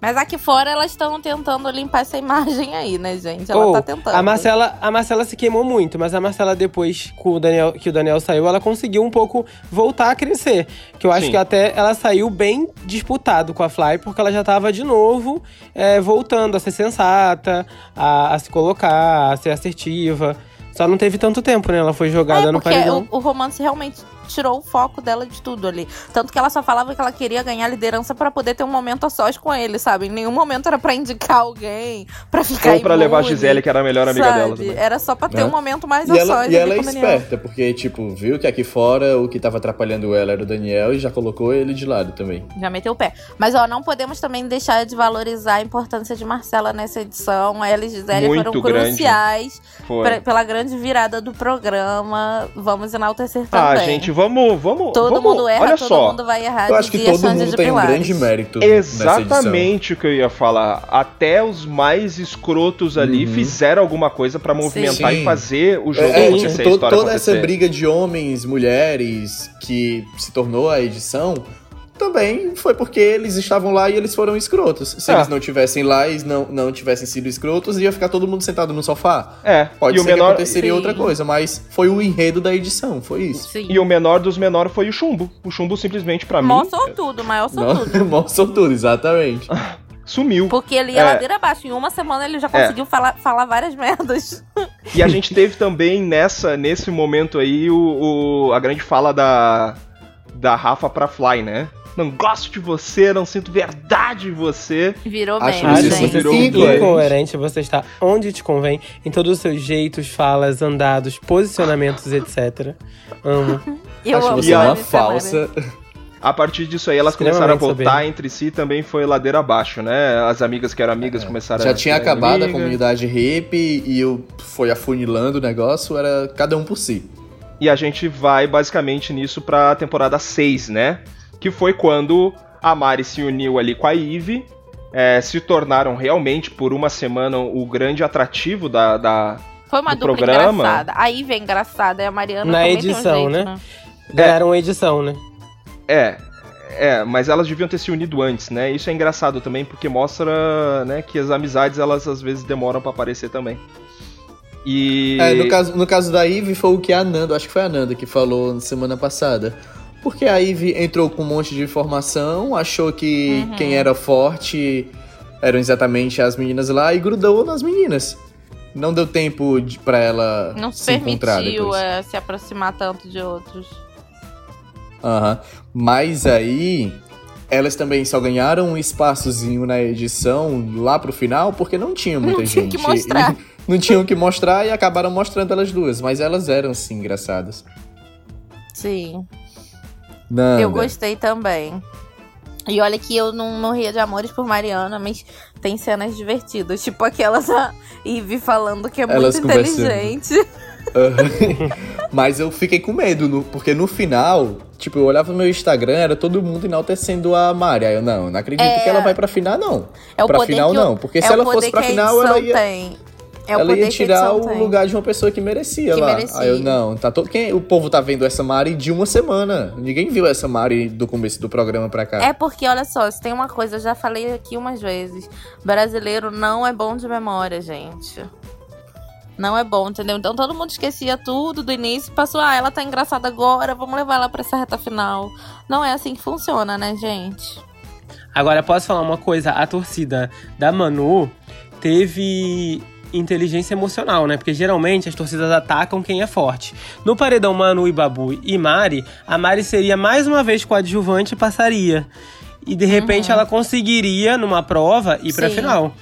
Mas aqui fora elas estão tentando limpar essa imagem aí, né, gente? Ela Ou, tá tentando. A Marcela, a Marcela se queimou muito, mas a Marcela, depois que o Daniel, que o Daniel saiu, ela conseguiu um pouco voltar a crescer. Que eu acho Sim. que até ela saiu bem disputado com a Fly, porque ela já tava de novo é, voltando a ser sensata, a, a se colocar, a ser assertiva. Só não teve tanto tempo, né? Ela foi jogada é, no paredão. o, o romance realmente tirou o foco dela de tudo ali. Tanto que ela só falava que ela queria ganhar liderança pra poder ter um momento a sós com ele, sabe? Em nenhum momento era pra indicar alguém, pra ficar Ou pra levar a imune, Gisele, que era a melhor amiga sabe? dela também. Era só pra ter Né? um momento mais E a ela, sós. e ela é esperta, porque, tipo, viu que aqui fora o que tava atrapalhando ela era o Daniel e já colocou ele de lado também. Já meteu o pé. Mas, ó, não podemos também deixar de valorizar a importância de Marcela nessa edição. Ela e Gisele Muito foram grande. cruciais Foi. pra- pela grande virada do programa. Vamos enaltecer Ah, também. gente, vamos, vamos, Todo vamos, mundo erra, olha todo só. mundo vai errar. Eu acho que todo mundo de tem um grande mérito. Exatamente o que eu ia falar. Até os mais escrotos ali Uhum. fizeram alguma coisa pra movimentar Sim. e fazer o jogo É, é, acontecer, tipo, to- história toda essa acontecer. briga de homens, mulheres, que se tornou a edição, também foi porque eles estavam lá e eles foram escrotos. Se Ah. eles não tivessem lá e não, não tivessem sido escrotos, ia ficar todo mundo sentado no sofá. É, Pode e o ser que menor aconteceria Sim. outra coisa, mas foi o enredo da edição, foi isso. Sim. e o menor dos menores foi o Chumbo. O Chumbo simplesmente pra mim Mó sortudo, maior sortudo. Não, Mostra tudo, exatamente. sumiu. Porque ele ia É. ladeira abaixo. Em uma semana ele já conseguiu falar, falar várias merdas. E a gente teve também nessa nesse momento aí o, o- a grande fala da da Rafa pra Fly, né? Não gosto de você, não sinto verdade em você. Virou Acho bem, Acho gente. você virou incoerente. incoerente, você está onde te convém, em todos os seus jeitos, falas, andados, posicionamentos, etc. Amo. Eu Acho amo você a uma falsa. A partir disso aí elas começaram a votar soberba. entre si e também foi ladeira abaixo, né? As amigas que eram amigas começaram É. Já a tinha acabado a amiga. comunidade hippie e o, foi afunilando o negócio, era cada um por si. E a gente vai basicamente nisso pra temporada 6, né? Que foi quando a Mari se uniu ali com a Eve, é, se tornaram realmente por uma semana o grande atrativo da. da... Foi uma do dupla programa. engraçada. Aí vem engraçada. E a Mariana Na também edição, tem um jeito, né? Ganharam uma edição, né? É. É, mas elas deviam ter se unido antes, né? Isso é engraçado também, porque mostra né, que as amizades, elas às vezes demoram pra aparecer também. E. É, no caso, no caso da Ivy foi o que a Nanda, acho que foi a Nanda que falou na semana passada. Porque a Ivy entrou com um monte de informação, achou que Uhum. quem era forte eram exatamente as meninas lá e grudou nas meninas. Não deu tempo de, pra ela Não se, encontrar depois. é, se aproximar tanto de outros. Aham. Mas aí, elas também só ganharam um espaçozinho na edição lá pro final, porque não tinha muita Não tinha gente. que mostrar. não tinham que mostrar e acabaram mostrando elas duas. Mas elas eram, sim, engraçadas. Sim. Nanda. Eu gostei também. E olha que eu não morria de amores por Mariana, mas tem cenas divertidas. Tipo aquelas a Ivy falando que é Elas muito inteligente. Mas eu fiquei com medo, no- porque no final, tipo, eu olhava no meu Instagram, era todo mundo enaltecendo a Mari. Aí eu, não, não acredito É. que ela vai pra final, não. É o pra final, não. Porque é se ela fosse pra final, ela ia, tem. É ela ia tirar o tem. lugar de uma pessoa que merecia Que lá. merecia. Aí eu, não, tá todo... Quem... o povo tá vendo essa Mari de uma semana. Ninguém viu essa Mari do começo do programa pra cá. É porque, olha só, se tem uma coisa, eu já falei aqui umas vezes. Brasileiro não é bom de memória, gente. Não é bom, entendeu? Então todo mundo esquecia tudo do início, passou, ah, ela tá engraçada agora, vamos levar ela pra essa reta final. Não é assim que funciona, né, gente? Agora, posso falar uma coisa? A torcida da Manu teve inteligência emocional, né? Porque geralmente as torcidas atacam quem é forte. No paredão Manu e Babu e Mari, a Mari seria mais uma vez coadjuvante e passaria. E de repente ela conseguiria, numa prova, ir pra Sim. final.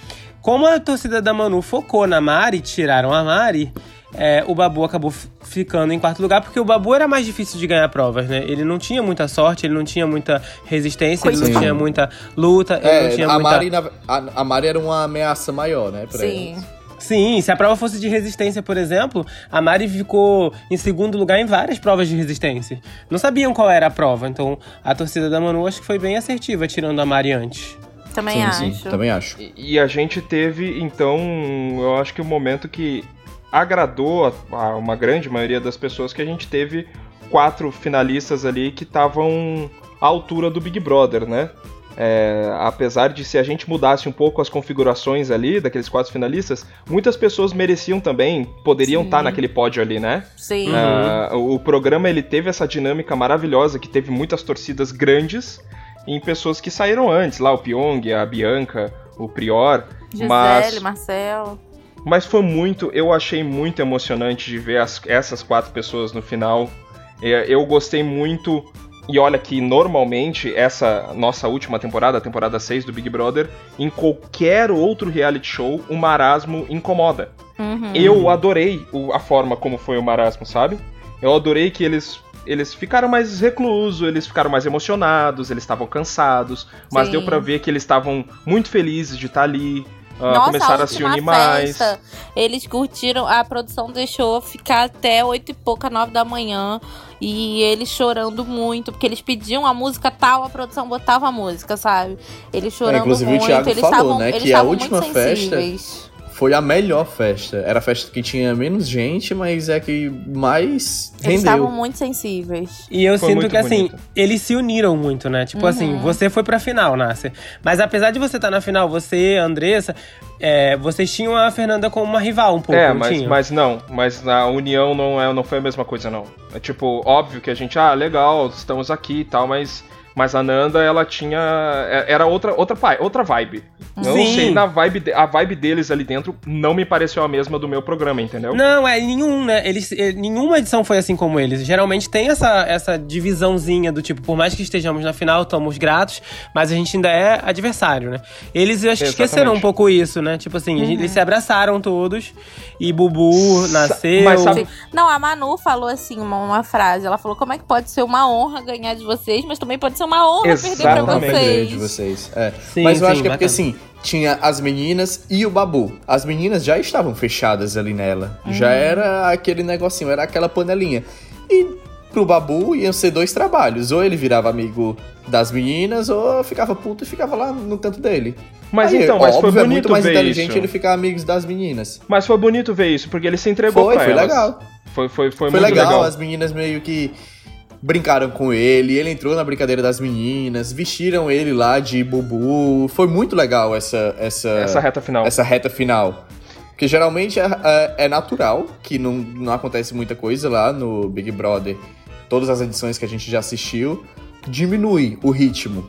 Como a torcida da Manu focou na Mari, tiraram a Mari, é, o Babu acabou ficando em quarto lugar, porque o Babu era mais difícil de ganhar provas, né? Ele não tinha muita sorte, ele não tinha muita resistência, ele não tinha muita luta, ele não É, tinha a, muita... Mari, a, a Mari era uma ameaça maior, né? Pra Sim. elas. Sim, se a prova fosse de resistência, por exemplo, a Mari ficou em segundo lugar em várias provas de resistência. Não sabiam qual era a prova, então a torcida da Manu acho que foi bem assertiva, tirando a Mari antes. Também sim, acho. sim, também acho. E e a gente teve, então, eu acho que o momento que agradou a, a uma grande maioria das pessoas que a gente teve quatro finalistas ali que estavam à altura do Big Brother, né? É, apesar de se a gente mudasse um pouco as configurações ali daqueles quatro finalistas, muitas pessoas mereciam também, poderiam estar naquele pódio ali, né? Sim. Ah, o o programa ele teve essa dinâmica maravilhosa que teve muitas torcidas grandes em pessoas que saíram antes, lá o Pyong, a Bianca, o Prior, Gisele, mas Marcelo. mas foi muito, eu achei muito emocionante de ver as- essas quatro pessoas no final. É, Eu gostei muito. E olha que normalmente essa nossa última temporada, a temporada 6 do Big Brother, em qualquer outro reality show, o marasmo incomoda. Uhum. Eu adorei o- a forma como foi o marasmo, sabe? Eu adorei que eles eles ficaram mais reclusos, eles ficaram mais emocionados, eles estavam cansados, mas Sim. deu pra ver que eles estavam muito felizes de estar ali, ah, Nossa, começaram a a se última unir mais. festa, eles curtiram, a produção deixou ficar até oito e pouca, nove da manhã. E eles chorando muito, porque eles pediam a música tal, a produção botava a música, sabe? Eles chorando inclusive o muito, Thiago eles falou, estavam né, que a última muito festa- sensíveis. Foi a melhor festa. Era a festa que tinha menos gente, mas é que mais Eles estavam rendeu. muito sensíveis. E eu Foi sinto que, assim, bonito. eles se uniram muito, né? Tipo Uhum. assim, você foi pra final, Nasser. Mas apesar de você estar na final, você, Andressa, é, vocês tinham a Fernanda como uma rival um pouco, É, mas, tinham? mas não, mas a união não, é, não foi a mesma coisa, não. É tipo, óbvio que a gente, ah, legal, estamos aqui e tal, mas, mas a Nanda, ela tinha. é- Era outra, outra, pai- outra vibe. Não Sim. sei, na vibe, a vibe deles ali dentro não me pareceu a mesma do meu programa, entendeu? Não, é nenhum, né? Eles, eh, nenhuma edição foi assim como eles. Geralmente tem essa, essa divisãozinha do tipo, por mais que estejamos na final, estamos gratos, mas a gente ainda é adversário, né? Eles eu acho que esqueceram um pouco isso, né? Tipo assim, eles se abraçaram todos e Bubu nasceu. mas sabe-. Não, a Manu falou assim, uma, uma frase. Ela falou: como é que pode ser uma honra ganhar de vocês, mas também pode ser uma honra perder pra Exatamente. vocês. de vocês. É. Sim, Mas eu sim, acho que é porque assim, tinha as meninas e o Babu. As meninas já estavam fechadas ali nela. Já era aquele negocinho, era aquela panelinha. E pro Babu iam ser dois trabalhos. Ou ele virava amigo das meninas, ou ficava puto e ficava lá no canto dele. Mas Aí, então, mas foi óbvio, é bonito muito mais ver inteligente isso. ele ficar amigos das meninas. Mas foi bonito ver isso, porque ele se entregou Foi, pra foi elas. legal. Foi, foi, foi, Foi muito legal, legal. as meninas meio que brincaram com ele, ele entrou na brincadeira das meninas, vestiram ele lá de bubu. Foi muito legal essa essa Essa reta final. essa reta final. Porque geralmente é, é- é natural que não, não acontece muita coisa lá no Big Brother. Todas as edições que a gente já assistiu, diminui o ritmo.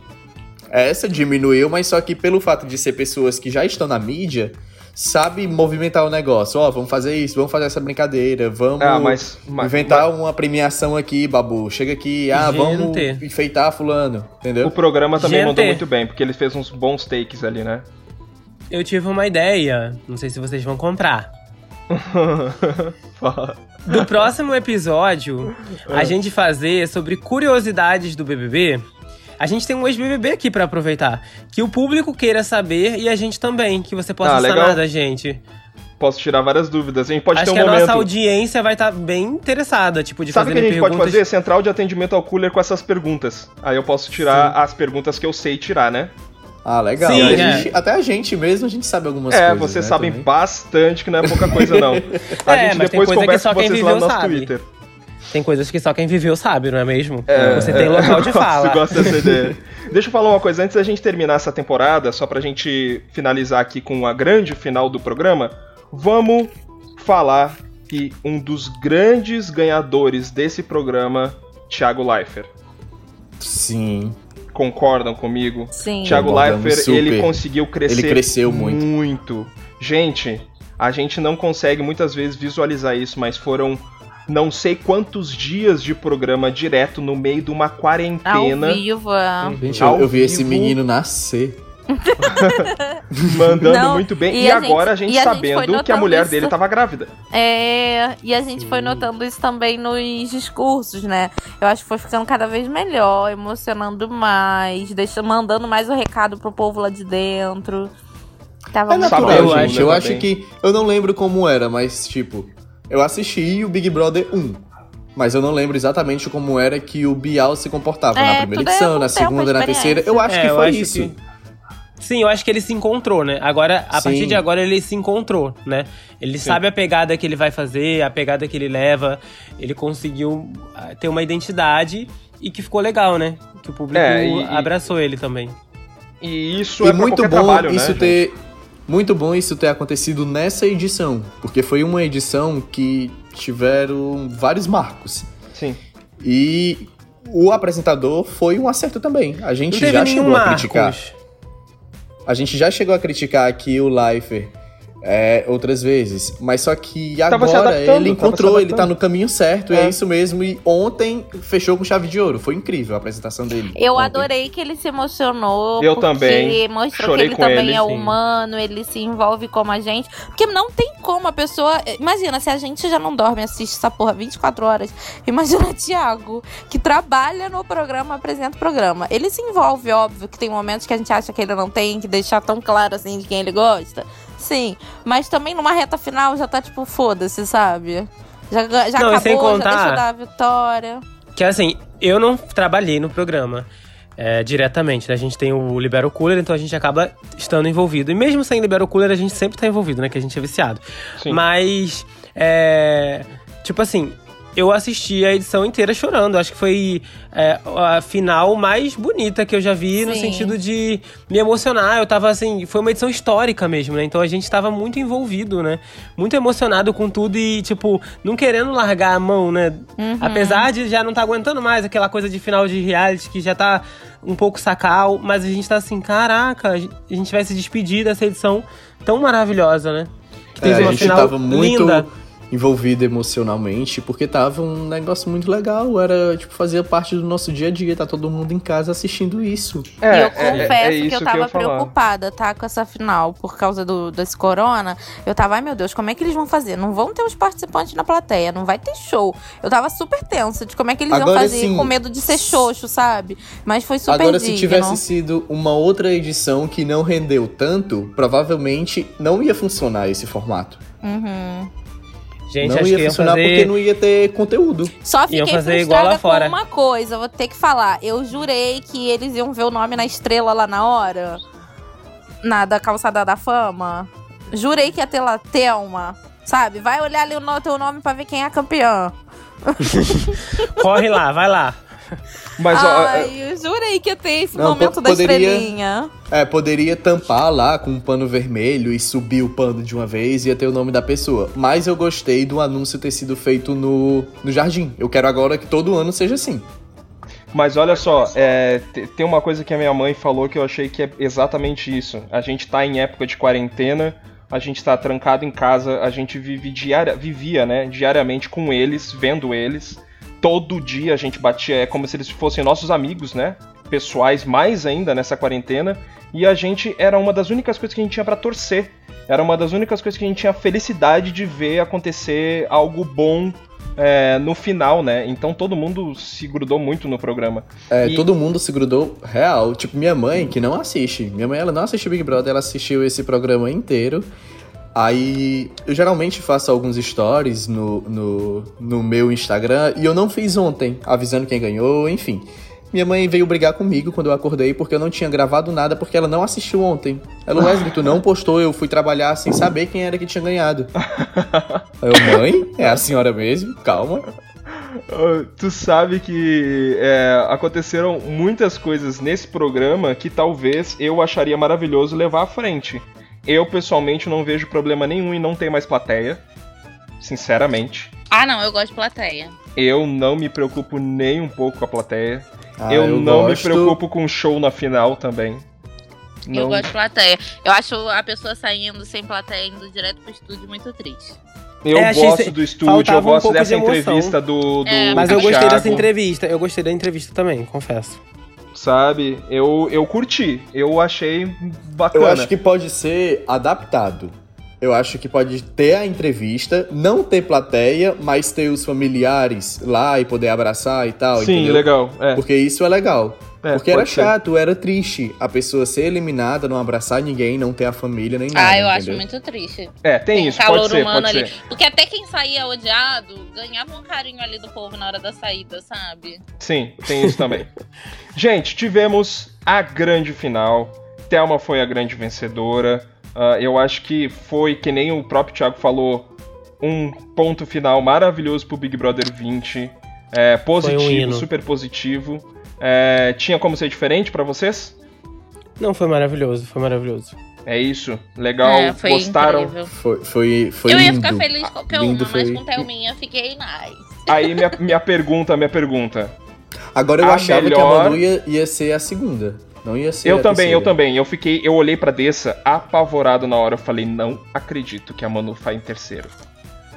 Essa diminuiu, mas só que pelo fato de ser pessoas que já estão na mídia, sabe movimentar o negócio. Ó, vamos fazer isso, vamos fazer essa brincadeira, vamos Ah, mas, mas inventar uma premiação aqui, babu. Chega aqui, ah, vamos Gente. enfeitar fulano, entendeu? o programa também Gente. mandou muito bem, porque ele fez uns bons takes ali, né? Eu tive uma ideia, não sei se vocês vão comprar. Do próximo episódio, a gente fazer sobre curiosidades do BBB. A gente tem um ex-BBB aqui pra aproveitar. Que o público queira saber e a gente também, que você possa Ah, sanar legal. da gente. Posso tirar várias dúvidas. A gente pode Acho ter que um a momento. nossa audiência vai estar bem interessada, tipo, de Sabe o que a fazer gente pode perguntas. fazer? Central de atendimento ao cooler com essas perguntas. Aí eu posso tirar as perguntas que eu sei tirar, né? Ah, legal. Sim, a é. gente- até a gente mesmo, a gente sabe algumas é, coisas. vocês né, sabem também. bastante que não é pouca coisa, não. A É, gente mas tem depois coisa que conversa só com quem vocês lá no viveu nosso sabe. Twitter. Tem coisas que só quem viveu sabe, não é mesmo? É. Você tem local de fala. Você gosta dessa ideia. Deixa eu falar uma coisa antes da gente terminar essa temporada, só pra gente finalizar aqui com a grande final do programa. Vamos falar que um dos grandes ganhadores desse programa, Thiago Leifert. Sim. Concordam comigo? Sim. Thiago Leifert, super. ele conseguiu crescer Ele cresceu muito. muito. Gente, a gente não consegue muitas vezes visualizar isso, mas foram não sei quantos dias de programa direto no meio de uma Ao quarentena, vivo. é. Gente, Ao eu, eu vi esse vivo. menino nascer. mandando Não, muito bem. e E, a agora a gente- a gente sabendo que a mulher isso. dele tava grávida. É, e a gente foi notando isso também nos discursos, né? Eu acho que foi ficando cada vez melhor, emocionando mais, deixando, mandando mais o recado pro povo lá de dentro. Tava É natural, eu gente. acho Eu acho que. Eu não lembro como era, mas, tipo, eu assisti o Big Brother 1. Mas eu não lembro exatamente como era que o Bial se comportava É, na primeira é edição, na segunda, na terceira. Eu acho É, que foi acho isso. que- Sim, eu acho que ele se encontrou, né? Agora, a Sim. partir de agora, ele se encontrou, né? Ele sabe a pegada que ele vai fazer, a pegada que ele leva. Ele conseguiu ah, ter uma identidade e que ficou legal, né? Que o público É, e- e- abraçou ele também. E isso E é muito bom trabalho, isso né? gente? Muito bom isso ter acontecido nessa edição. Porque foi uma edição que tiveram vários marcos. Sim. E o apresentador foi um acerto também. A gente já chegou a Marcos. criticar. A gente já chegou a criticar que o Leifert é, outras vezes. Mas só que agora ele encontrou, ele tá no caminho certo, e É. é isso mesmo. E ontem fechou com chave de ouro. Foi incrível a apresentação dele. Eu ontem. adorei que ele se emocionou. Eu porque também. mostrou Chorei que ele também ele, é sim. humano, ele se envolve como a gente. Porque não tem como a pessoa. Imagina, se a gente já não dorme e assiste essa porra 24 horas. Imagina o Thiago, que trabalha no programa, apresenta o programa. Ele se envolve, óbvio, que tem momentos que a gente acha que ele não tem que deixar tão claro assim de quem ele gosta. Sim. Mas também numa reta final já tá tipo, foda-se, sabe? Já, já Não, e sem acabou, contar- já deixou dar a vitória. Que assim, eu não trabalhei no programa é, diretamente, né? A gente tem o Libero Cooler, então a gente acaba estando envolvido. E mesmo sem Libero Cooler, a gente sempre tá envolvido, né? Que a gente é viciado. Sim. Mas, é. Tipo assim. Eu assisti a edição inteira chorando. Acho que foi é, a final mais bonita que eu já vi, no Sim. sentido de me emocionar. Eu tava assim. Foi uma edição histórica mesmo, né? Então a gente tava muito envolvido, né? Muito emocionado com tudo e, tipo, não querendo largar a mão, né? Uhum. Apesar de já não tá aguentando mais aquela coisa de final de reality que já tá um pouco sacal, mas a gente tá assim, caraca, a gente vai se despedir dessa edição tão maravilhosa, né? Que É, teve a uma gente final tava muito linda. Envolvido emocionalmente, porque tava um negócio muito legal. Era, tipo, fazia parte do nosso dia a dia. Tá todo mundo em casa assistindo isso. e eu confesso que isso eu tava ia falar. preocupada, tá? Com essa final, por causa do, desse corona. Eu tava, ai meu Deus, como é que eles vão fazer? Não vão ter os participantes na plateia, não vai ter show. Eu tava super tensa de como é que eles Agora, iam fazer, assim, com medo de ser xoxo, sabe? Mas foi super Agora, se digno. tivesse sido uma outra edição que não rendeu tanto, provavelmente não ia funcionar esse formato. Uhum. Gente, não acho ia funcionar fazer... porque não ia ter conteúdo. Só fiquei Iam fazer frustrada igual lá com fora. uma coisa, vou ter que falar. Eu jurei que eles iam ver o nome na estrela lá na hora. Na da calçada da fama. Jurei que ia ter lá Thelma. Sabe? Vai olhar ali o teu nome pra ver quem é campeã. Corre lá, vai lá. Mas, ó, Ai, eu jurei que ia ter esse Não, momento da poderia- estrelinha. É, poderia tampar lá com um pano vermelho e subir o pano de uma vez e ia ter o nome da pessoa. Mas eu gostei do anúncio ter sido feito no, no jardim. Eu quero agora que todo ano seja assim. Mas olha só, é, te- tem uma coisa que a minha mãe falou que eu achei que é exatamente isso. A gente tá em época de quarentena, a gente tá trancado em casa, a gente vive diária, vivia, né, diariamente com eles, vendo eles. Todo dia a gente batia, é como se eles fossem nossos amigos, né? Pessoais, mais ainda nessa quarentena. E a gente era uma das únicas coisas que a gente tinha pra torcer. Era uma das únicas coisas que a gente tinha felicidade de ver acontecer algo bom é, no final, né? Então todo mundo se grudou muito no programa. É, E- todo mundo se grudou real. Tipo, minha mãe, que não assiste. Minha mãe, ela não assiste Big Brother, ela assistiu esse programa inteiro. Aí, eu geralmente faço alguns stories no, no, no meu Instagram e eu não fiz ontem, avisando quem ganhou, enfim. Minha mãe veio brigar comigo quando eu acordei porque eu não tinha gravado nada porque ela não assistiu ontem. Ela, Wesley, tu não postou, eu fui trabalhar sem saber quem era que tinha ganhado. Eu, mãe, é a senhora mesmo, calma. Tu sabe que é, aconteceram muitas coisas nesse programa que talvez eu acharia maravilhoso levar à frente. Eu, pessoalmente, não vejo problema nenhum em não ter mais plateia. Sinceramente. Ah, não, eu gosto de plateia. Eu não me preocupo nem um pouco com a plateia. Ah, eu, não gosto. me preocupo com o show na final também. Eu Não- gosto de plateia. Eu acho a pessoa saindo sem plateia, indo direto pro estúdio, muito triste. Eu É, gosto do estúdio, eu um gosto pouco de dessa emoção. entrevista do, do É, Mas do eu gostei Thiago, dessa entrevista. Eu gostei da entrevista também, confesso. Sabe? Eu, eu curti. Eu achei bacana. Eu acho que pode ser adaptado. Eu acho que pode ter a entrevista, não ter plateia, mas ter os familiares lá e poder abraçar e tal, Sim, entendeu? legal. É. Porque isso é legal. É, Porque era pode ser. chato, era triste a pessoa ser eliminada, não abraçar ninguém, não ter a família nem nada. ah, eu acho entendeu? muito triste. É, tem, isso, calor pode ser, humano pode ali. ser. Porque até quem saía odiado ganhava um carinho ali do povo na hora da saída, sabe? Sim, tem isso também. Gente, tivemos a grande final. Thelma foi a grande vencedora. Ah, eu acho que foi, que nem o próprio Thiago falou, um ponto final maravilhoso pro Big Brother 20. É, positivo, um super positivo. É, tinha como ser diferente pra vocês? Não, foi maravilhoso, foi maravilhoso. É isso? Legal? é, foi Gostaram? incrível. Foi, foi, foi eu ia ficar feliz com qualquer Lindo uma, mas foi- com Thelminha fiquei mais. Aí minha, minha pergunta, minha pergunta. Agora eu A achava que a melhor- Manu ia, ia ser a segunda. Não ia ser. Eu também, eu também. Eu fiquei, eu olhei pra Dessa apavorado na hora. Eu falei, não acredito que a Manu tá em terceiro.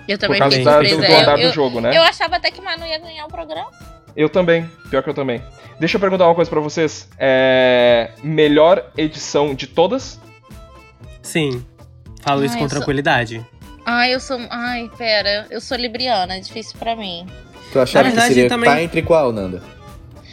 Eu Por também causa fiquei da- do, do andar eu, do jogo, né? eu achava até que Manu ia ganhar o programa. Eu também, pior que eu também. Deixa eu perguntar uma coisa pra vocês. É. Melhor edição de todas? Sim. Falo isso Ai, com eu sou- tranquilidade. Ai, eu sou. Ai, pera. Eu sou libriana, é difícil pra mim. Tu achava Na que verdade, seria também- tá entre qual, Nanda?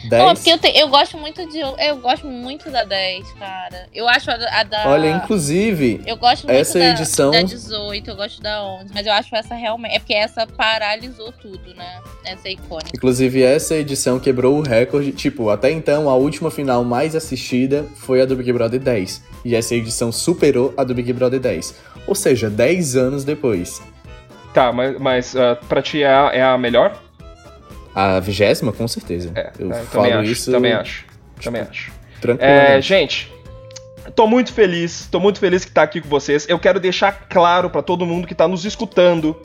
10? Ó, porque eu, te- eu gosto muito de. Eu gosto muito da 10, cara. Eu acho a, a da. Olha, inclusive, Eu gosto muito essa da, edição- da 18, eu gosto da 11, mas eu acho essa realmente. É porque essa paralisou tudo, né? Essa é icônica. inclusive essa edição quebrou o recorde. Tipo, até então a última final mais assistida foi a do Big Brother 10. E essa edição superou a do Big Brother 10. Ou seja, 10 anos depois. Tá, mas, mas ah, pra ti é a, é a melhor? A vigésima, com certeza. É, eu é, falo acho, isso também acho. Também acho. É, gente, tô muito feliz, tô muito feliz que tá aqui com vocês. Eu quero deixar claro pra todo mundo que tá nos escutando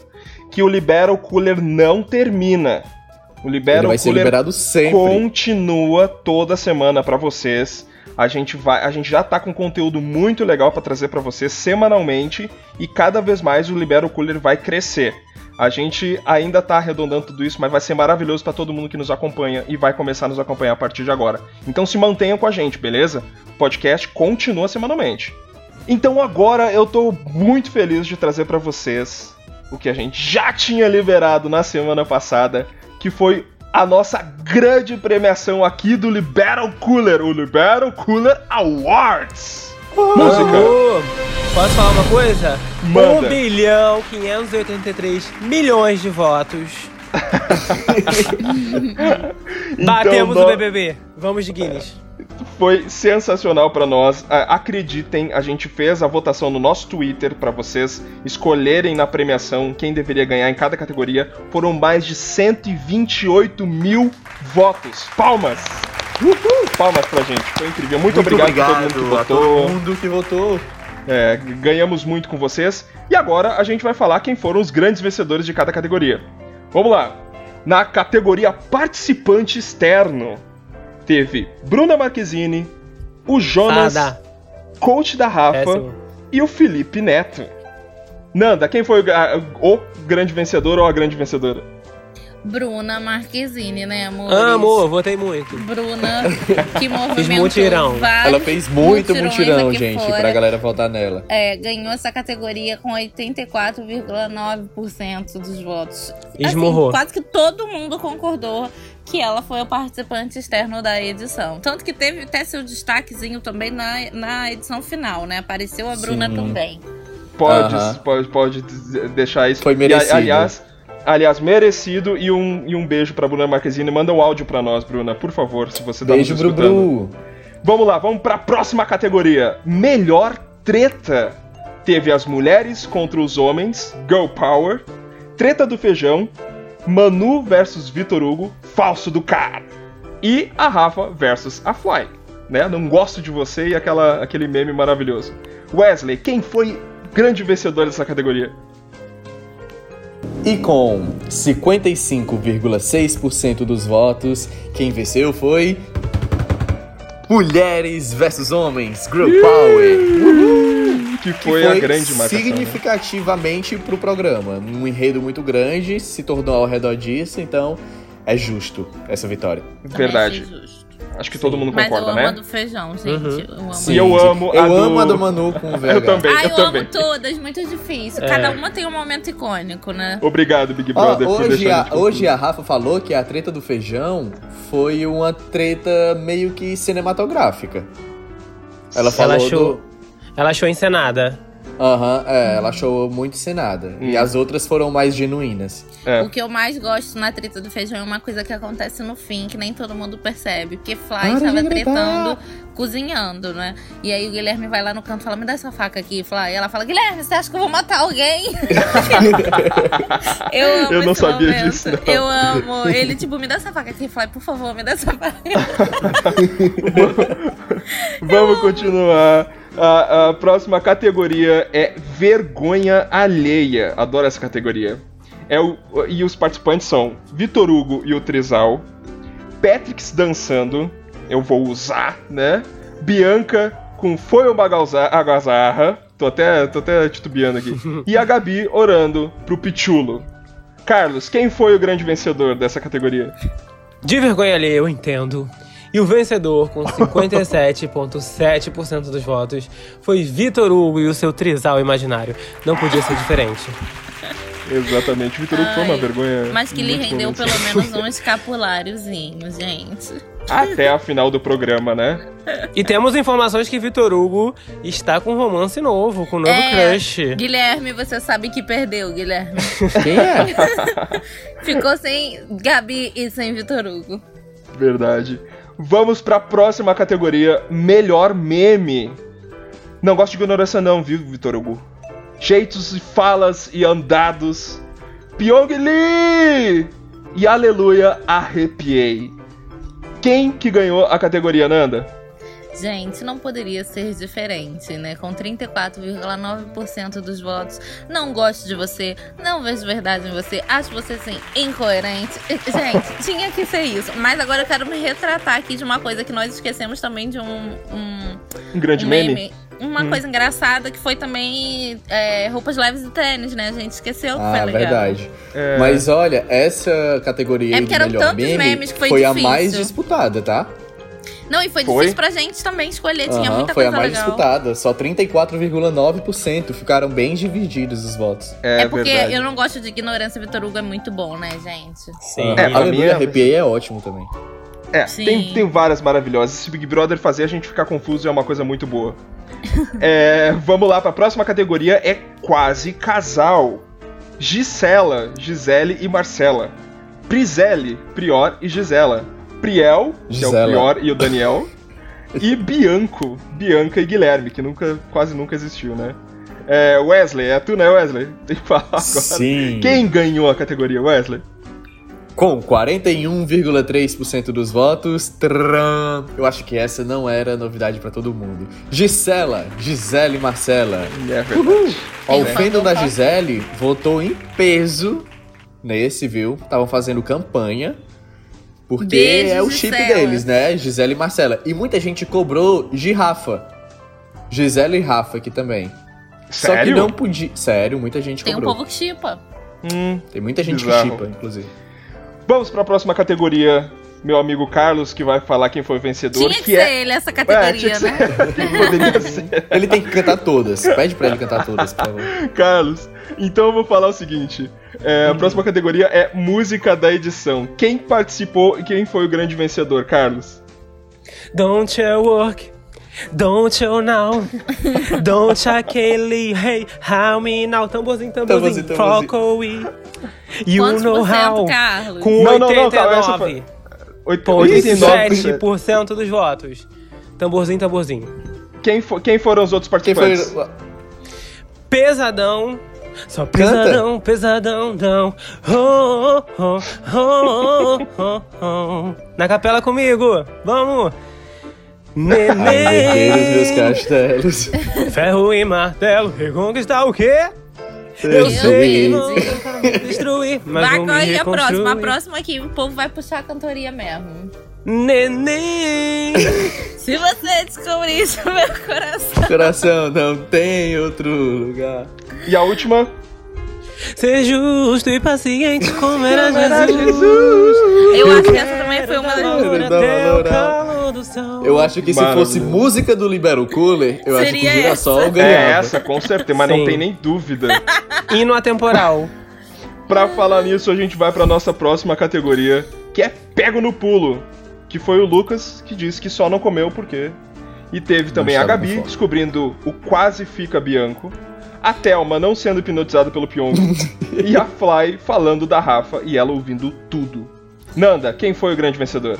que o Libera Cooler não termina. O Libera Cooler liberado sempre. continua toda semana pra vocês. A gente vai, a gente já tá com conteúdo muito legal pra trazer pra vocês semanalmente e cada vez mais o Libera Cooler vai crescer. A gente ainda tá arredondando tudo isso, mas vai ser maravilhoso pra todo mundo que nos acompanha e vai começar a nos acompanhar a partir de agora. Então se mantenham com a gente, beleza? O podcast continua semanalmente. Então agora eu tô muito feliz de trazer pra vocês o que a gente já tinha liberado na semana passada, que foi a nossa grande premiação aqui do Libero Cooler, o Libero Cooler Awards. Música. Posso falar uma coisa? Manda. 1 bilhão 583 milhões de votos. Batemos Então, o BBB. Vamos de Guinness. Foi sensacional pra nós. Acreditem, a gente fez a votação no nosso Twitter pra vocês escolherem na premiação quem deveria ganhar em cada categoria. Foram mais de 128 mil votos. Palmas! Uhul! Palmas pra gente. Foi incrível. Muito, obrigado, a todo mundo que a votou. todo mundo que votou. É, ganhamos muito com vocês. E agora a gente vai falar quem foram os grandes vencedores de cada categoria. Vamos lá. Na categoria participante externo, teve Bruna Marquezine, o Jonas, Sada. coach da Rafa Péssimo. e o Felipe Neto. Nanda, quem foi o, a- o grande vencedor ou a grande vencedora? Bruna Marquezine, né, amor? Amo, eu votei muito. Bruna, que movimentou mutirão. vários Ela fez muito mutirão, gente, fora. pra galera votar nela. É, ganhou essa categoria com 84,9% dos votos. Esmurrou. Assim, quase que todo mundo concordou que ela foi o participante externo da edição. Tanto que teve até seu destaquezinho também na, na edição final, né? Apareceu a Bruna Sim. também. Pode, Aham. pode, pode dizer- deixar isso. Foi E, merecido. aliás, aliás, merecido e um, e um beijo pra Bruna Marquezine. Manda um áudio pra nós, Bruna, por favor, se você tá Beijo, nos. Bru. Vamos lá, vamos pra próxima categoria. Melhor treta. Teve as mulheres contra os homens, Girl Power, Treta do Feijão, Manu versus Vitor Hugo, Falso do Cara. E a Rafa versus a Fly. Né? Não gosto de você e aquela, aquele meme maravilhoso. Wesley, quem foi grande vencedor dessa categoria? E com 55,6% dos votos, quem venceu foi. Mulheres versus Homens, Girl Power. Que Que foi, a grande marcação. né? significativamente pro programa. Um enredo muito grande, se tornou ao redor disso, então é justo essa vitória. Também Verdade. Acho que todo mundo Mas concorda, eu amo né? a do feijão, gente. Uhum. Eu amo. E eu amo eu a do- amo a do Manu com o VH. Eu também, Ah, eu, eu também. amo todas, muito difícil. É. Cada uma tem um momento icônico, né? Obrigado, Big Brother, por hoje, deixar a, hoje a Rafa falou que a treta do feijão foi uma treta meio que cinematográfica. Ela falou achou- do- Ela achou encenada. Aham, é, ela achou muito encenada. E Hum. as outras foram mais genuínas. É. O que eu mais gosto na treta do feijão é uma coisa que acontece no fim, que nem todo mundo percebe. Porque Fly estava tretando, cozinhando, né? E aí o Guilherme vai lá no canto e fala: Me dá essa faca aqui, Fly. E ela fala: Guilherme, você acha que eu vou matar alguém? eu amo Eu não esse sabia momento. disso, não. Eu amo. Ele, tipo, me dá essa faca aqui, Fly, por favor, me dá essa faca. Vamos continuar. A, a próxima categoria é vergonha alheia. Adoro essa categoria. É o, e os participantes são Vitor Hugo e o Trizal, Patricks dançando, eu vou usar, né? Bianca com Foi uma Agazarra. Tô até, tô até titubeando aqui. e a Gabi orando pro Pichulo. Carlos, quem foi o grande vencedor dessa categoria? De vergonha alheia, eu entendo. E o vencedor, com 57,7% dos votos, foi Vitor Hugo e o seu trisal imaginário. Não podia ser diferente. Exatamente, Vitor Hugo foi uma vergonha. Mas que lhe rendeu pelo menos um escapuláriozinho, gente. Até a final do programa, né? E temos informações que Vitor Hugo está com um romance novo, com um novo É. crush. Guilherme, você sabe que perdeu, Guilherme. Quem é? Ficou sem Gabi e sem Vitor Hugo. Verdade. Vamos pra próxima categoria: Melhor meme. Não gosto de ignorância, não, viu, Vitor Hugo? Jeitos e falas e andados. Pyong Lee! E aleluia, arrepiei. Quem que ganhou a categoria, Nanda? Gente, não poderia ser diferente, né? Com 34,9% dos votos. Não gosto de você, não vejo verdade em você, acho você sim incoerente. Gente, tinha que ser isso. Mas agora eu quero me retratar aqui de uma coisa que nós esquecemos também de um, um, Um grande um meme? Uma Hum. coisa engraçada que foi também é, roupas leves e tênis, né? A gente esqueceu que Ah, foi legal. verdade. É, Mas olha, essa categoria É porque de eram tantos meme memes que foi a difícil. mais disputada, tá? Não, e foi, Foi? difícil pra gente também escolher, tinha muita foi a coisa mais legal. disputada. Só 34,9%. Ficaram bem divididos os votos. é, É porque verdade. eu não gosto de ignorância, Vitor Hugo é muito bom, né, gente? Sim. É, pra mim Aleluia, é- arrepiei é ótimo também. É, Sim. tem, tem várias maravilhosas. Se Big Brother fazer a gente ficar confuso é uma coisa muito boa. É, vamos lá pra próxima categoria, é quase casal. Gisela, Gisele e Marcela. Priselle, Prior e Gisela. Priel, que é o. Prior e o Daniel. e Bianco, Bianca e Guilherme, que nunca, quase nunca existiu, né? É, Wesley, é tu, né, Wesley? Tem que falar agora. Sim. Quem ganhou a categoria, Wesley? Com 41,3% dos votos, tram, eu acho que essa não era novidade pra todo mundo. Gisela, Gisele e Marcela. É verdade. Ó, o fandom da. Gisele votou em peso nesse, viu? Estavam fazendo campanha. Porque Beijo, é o chip Gisela. deles, né? Gisele e Marcela. E muita gente cobrou Girafa. Gisele e Rafa aqui também. Só que Sério? não podia. Sério, muita gente Tem um cobrou. povo que chipa. Hum, Tem muita gente Bizarro. que chipa, inclusive. Vamos para a próxima categoria, meu amigo Carlos, que vai falar quem foi o vencedor. Tinha que, que ser é... ele essa É, categoria, que né? Ele tem que cantar todas. Pede pra ele cantar todas, por favor. Carlos. Então eu vou falar o seguinte: é, a próxima categoria é música da edição. Quem participou e quem foi o grande vencedor, Carlos? Don't you work, don't you now, don't aquele, hey, how me now, tamborzinho, tamborzinho, Tamborzinho, tamborzinho. Crocodile, you Quantos know how, Carlos? com Não, não, não, calma, essa 89, 89%. 87% dos votos. Tamborzinho, tamborzinho. Quem, fo- quem foram os outros Quem foi. participantes? Pesadão. Só Canta. pesadão, pesadão, dão. Oh, oh, oh, oh, oh, oh. Na capela comigo, vamos! Ai, meus Neném, castelos. ferro e martelo, reconquistar o quê? Eu sei, vou destruir, mas Vai correr a próxima. A próxima aqui, o povo vai puxar a cantoria mesmo. Neném. Se você descobrir isso meu coração. Coração não tem outro lugar. E a última? Ser justo e paciente como era Jesus. Eu acho que essa também foi uma das. Eu acho que se fosse música do Libero Cooler, eu acho que Seria o Girassol essa. É ganhava. essa, com certeza, mas não Sim. tem nem dúvida. Hino atemporal. Pra falar nisso, a gente vai pra nossa próxima categoria, que é Pego no Pulo. Que foi o Lucas que disse que só não comeu porque. E teve também a estava com Gabi fome. descobrindo o quase fica Bianco. A Thelma não sendo hipnotizada pelo Pyong. e a Fly falando da Rafa e ela ouvindo tudo. Nanda, quem foi o grande vencedor?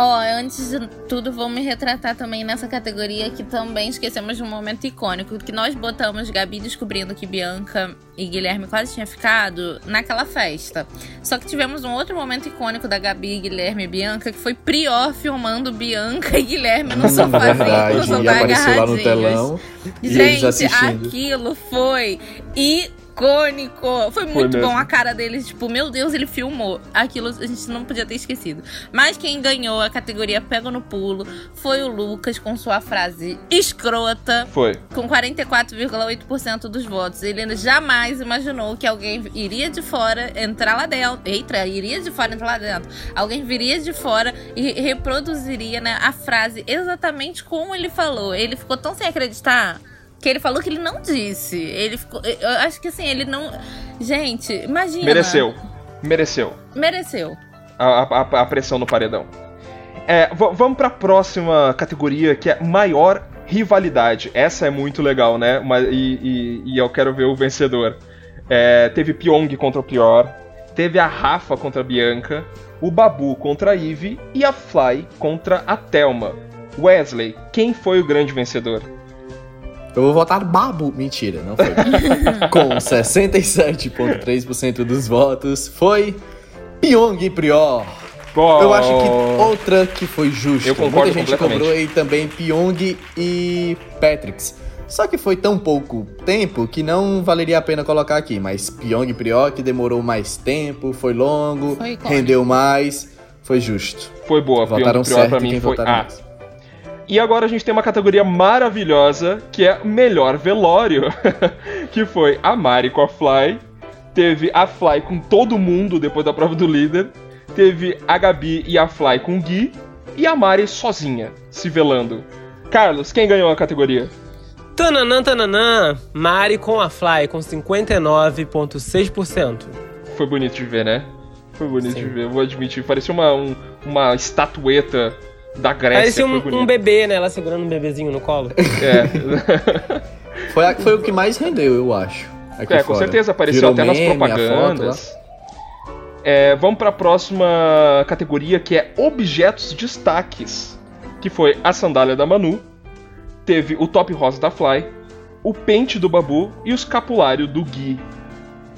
Ó, antes de tudo, vou me retratar também nessa categoria que também esquecemos de um momento icônico, que nós botamos Gabi descobrindo que Bianca e Guilherme quase tinham ficado naquela festa. Só que tivemos um outro momento icônico da Gabi, Guilherme e Bianca, que foi Prior filmando Bianca e Guilherme no sofazinho, no e sofá apareceu lá no agarradinhos. telão. E Gente, aquilo foi icônico. Foi muito mesmo. bom a cara dele, tipo, meu Deus, ele filmou. Aquilo a gente não podia ter esquecido. Mas quem ganhou a categoria Pega no Pulo foi o Lucas com sua frase escrota. Foi. Com 44,8% dos votos. Ele jamais imaginou que alguém iria de fora entrar lá dentro. Eita, iria de fora entrar lá dentro. Alguém viria de fora e reproduziria né, a frase exatamente como ele falou. Ele ficou tão sem acreditar que ele falou que ele não disse. Ele ficou. Eu acho que assim, ele não. Gente, imagina. Mereceu. Mereceu. Mereceu. A, a- a pressão no paredão. É, vamos pra próxima categoria, que é maior rivalidade. Essa é muito legal, né? E, e- e eu quero ver o vencedor. É, teve Pyong contra o Pior, teve a Rafa contra a Bianca, o Babu contra a Eve e a Fly contra a Thelma. Wesley, quem foi o grande vencedor? Eu vou votar Babu. Mentira, não foi. Com 67,3% dos votos, foi Pyong Prior. Eu acho que outra que foi justa. Eu concordo Muita gente cobrou aí também Pyong e Patricks. Só que foi tão pouco tempo que não valeria a pena colocar aqui. Mas Pyong Prior, que demorou mais tempo, foi longo, Foi rendeu mais, foi justo. Foi boa, Votaram Pyong Prior certo pra mim quem foi votaram A. mais. E agora a gente tem uma categoria maravilhosa, que é melhor velório, que foi a Mari com a Fly, teve a Fly com todo mundo depois da prova do líder, teve a Gabi e a Fly com o Gui, e a Mari sozinha, se velando. Carlos, quem ganhou a categoria? Tananã, tananã. Mari com a Fly com 59,6%. Foi bonito de ver, né? Foi bonito Sim. de ver, eu vou admitir. Parecia uma, um- uma estatueta da Grécia. Parecia foi um, um bebê, né? Ela segurando um bebezinho no colo. É. Foi, a- foi o que mais rendeu, eu acho. aqui É, com fora. certeza, apareceu Virou até nas meme, lá. propagandas. É, vamos para a próxima categoria que é objetos destaques, que foi a sandália da Manu, teve o top rosa da Fly, o pente do Babu e o escapulário do Gui.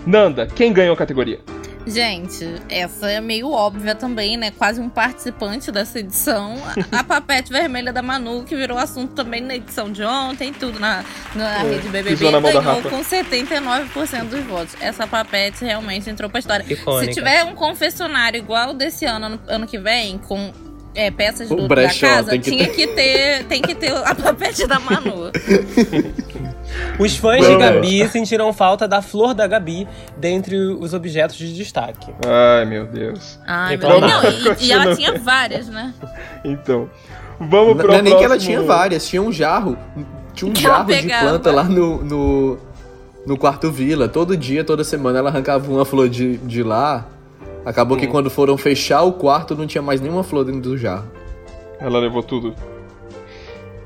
Nanda, quem ganhou a categoria? Gente, essa é meio óbvia também, né? Quase um participante dessa edição. A, papete vermelha da Manu, que virou assunto também na edição de ontem, tudo na, na rede BBB, pisou na mão da ganhou com 79% dos votos. Essa papete realmente entrou pra história. Icônica. Se tiver um confessionário igual o desse ano, ano, ano que vem, com é, peças do, da brechó, casa, tem que tinha que ter, tem que ter a papete da Manu. Os fãs de. Gabi sentiram falta da flor da Gabi dentre os objetos de destaque. Ai, meu Deus. Ai, meu. Deus. Não, e, e ela tinha várias, né? Então, vamos para não é nem que ela tinha várias, tinha um jarro. Tinha um Que jarro de planta lá no, no, no quarto vila. Todo dia, toda semana, ela arrancava uma flor de, de lá. Acabou Hum. que quando foram fechar o quarto, não tinha mais nenhuma flor dentro do jarro. Ela levou tudo.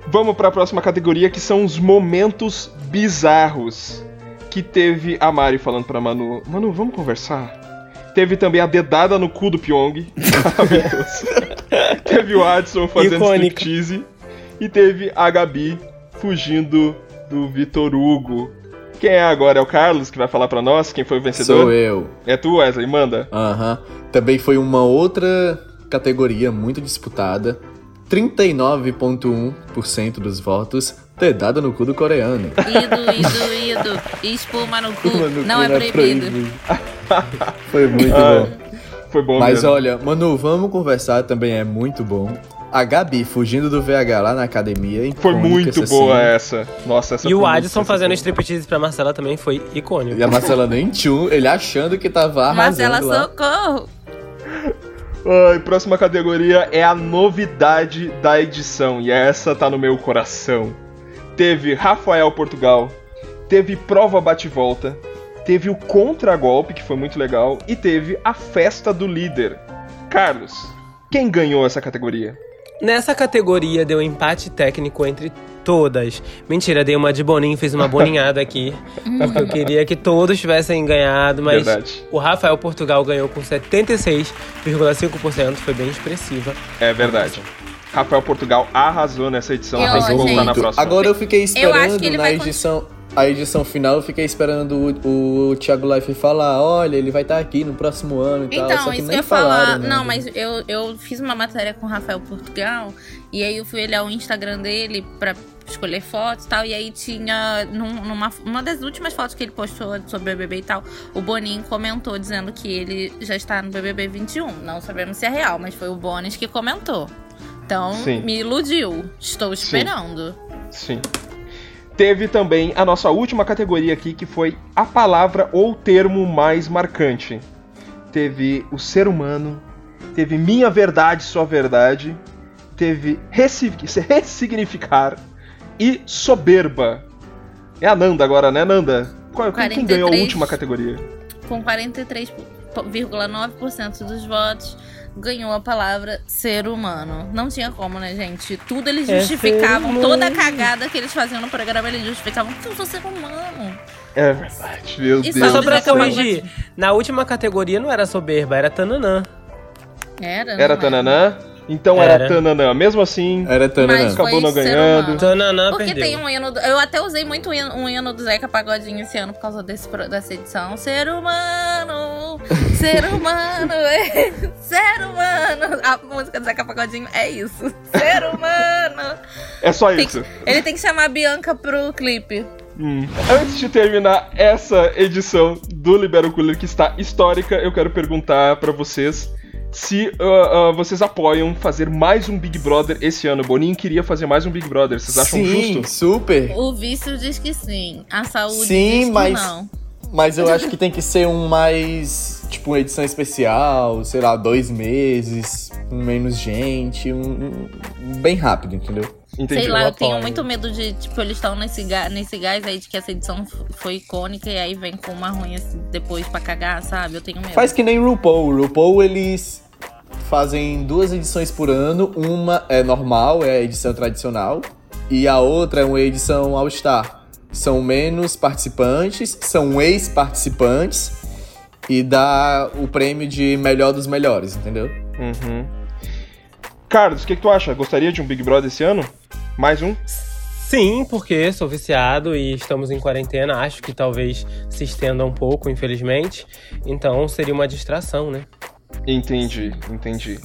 Vamos para a próxima categoria que são os momentos bizarros. Que teve a Mari falando pra Manu: Manu, vamos conversar? Teve também a dedada no cu do Pyong. Teve o Adson fazendo Icônica. striptease. E teve a Gabi fugindo do Vitor Hugo. Quem é agora? É o Carlos que vai falar pra nós quem foi o vencedor? Sou eu. É tu, Wesley? Manda. Aham. Também foi uma outra categoria muito disputada. 39,1% dos votos dedada no cu do coreano. Ido, ido, ido. Espuma no cu. Mano, não é era proibido. Foi muito Ah, bom. Foi bom Mas mesmo. olha, Manu, vamos conversar também é muito bom. A Gabi fugindo do VH lá na academia. Foi muito essa boa cena. essa. Nossa, essa E foi o Adson fazendo striptease pra Marcela também foi icônico. E a Marcela nem tchum, ele achando que tava arrasando Marcela, lá. socorro. Ai, próxima categoria é a novidade da edição. E essa tá no meu coração. Teve Rafael Portugal. Teve prova bate-volta. Teve o contragolpe, que foi muito legal. E teve a festa do líder. Carlos, quem ganhou essa categoria? Nessa categoria deu empate técnico entre todas. Mentira, dei uma de Boninho, fiz uma boninhada aqui. porque eu queria que todos tivessem ganhado, mas Verdade. o Rafael Portugal ganhou com 76,5%, foi bem expressiva. É verdade. Rafael Portugal arrasou nessa edição. Eu Tem que achei- voltar na próxima. Agora eu fiquei acho esperando que ele na vai edição. A edição final eu fiquei esperando o, o Thiago Life falar, olha, ele vai estar aqui no próximo ano e tal. Então, Só que isso que eu nem ia falar. falaram, né? Não, mas eu, eu fiz uma matéria com o Rafael Portugal e aí eu fui olhar o Instagram dele pra, escolher fotos e tal. E aí tinha, num- numa uma das últimas fotos que ele postou sobre o BBB e tal, o Boninho comentou dizendo que ele já está no BBB 21. Não sabemos se é real, mas foi o Bonis que comentou. Então, Sim. me iludiu. Estou esperando. Sim. Teve também a nossa última categoria aqui, que foi a palavra ou termo mais marcante. Teve o ser humano, teve minha verdade, sua verdade, teve ressi- ressignificar e soberba. É a Nanda agora, né, Nanda? Qual, quem 43. ganhou a última categoria? Com 43,9% dos votos, ganhou a palavra ser humano. Não tinha como, né, gente? Tudo eles É justificavam, toda a cagada que eles faziam no programa, eles justificavam que eu sou ser humano. É verdade, meu E Deus. Mas só pra corrigir, na última categoria não era soberba, era tananã. Era, Era não Tananã? Então era, Era. Tananã. Mesmo assim, Era Tananã. Mas acabou não ganhando. Tananã Porque perdeu. tem um hino. do- Eu até usei muito um hino, um hino do Zeca Pagodinho esse ano por causa desse, dessa edição. Ser humano! Ser humano! é, ser humano! A música do Zeca Pagodinho é isso. Ser humano! é só Tem isso. que- ele tem que chamar a Bianca pro clipe. Hum. Antes de terminar essa edição do Libero Cooler, que está histórica, eu quero perguntar pra vocês se ah, ah, vocês apoiam fazer mais um Big Brother esse ano. Boninho queria fazer mais um Big Brother. Vocês acham Sim, justo? super. O vício diz que sim. A saúde Sim, diz que mas- não. Mas eu acho que tem que ser um mais. Tipo, uma edição especial, sei lá, dois meses, com menos gente, um, um- bem rápido, entendeu? Entendi. Sei lá, eu eu tenho muito medo de, tipo, eles estão nesse, ga- nesse gás aí de que essa edição foi icônica e aí vem com uma ruim assim, depois pra cagar, sabe? Eu tenho medo. Faz que nem RuPaul. O RuPaul, eles fazem duas edições por ano. Uma é normal, é a edição tradicional. E a outra é uma edição All-Star. São menos participantes, são ex-participantes. E dá o prêmio de melhor dos melhores, entendeu? Uhum. Carlos, o que, que tu acha? Gostaria de um Big Brother esse ano? Mais um? Sim, porque sou viciado e estamos em quarentena. Acho que talvez se estenda um pouco, infelizmente. Então seria uma distração, né? Entendi, entendi.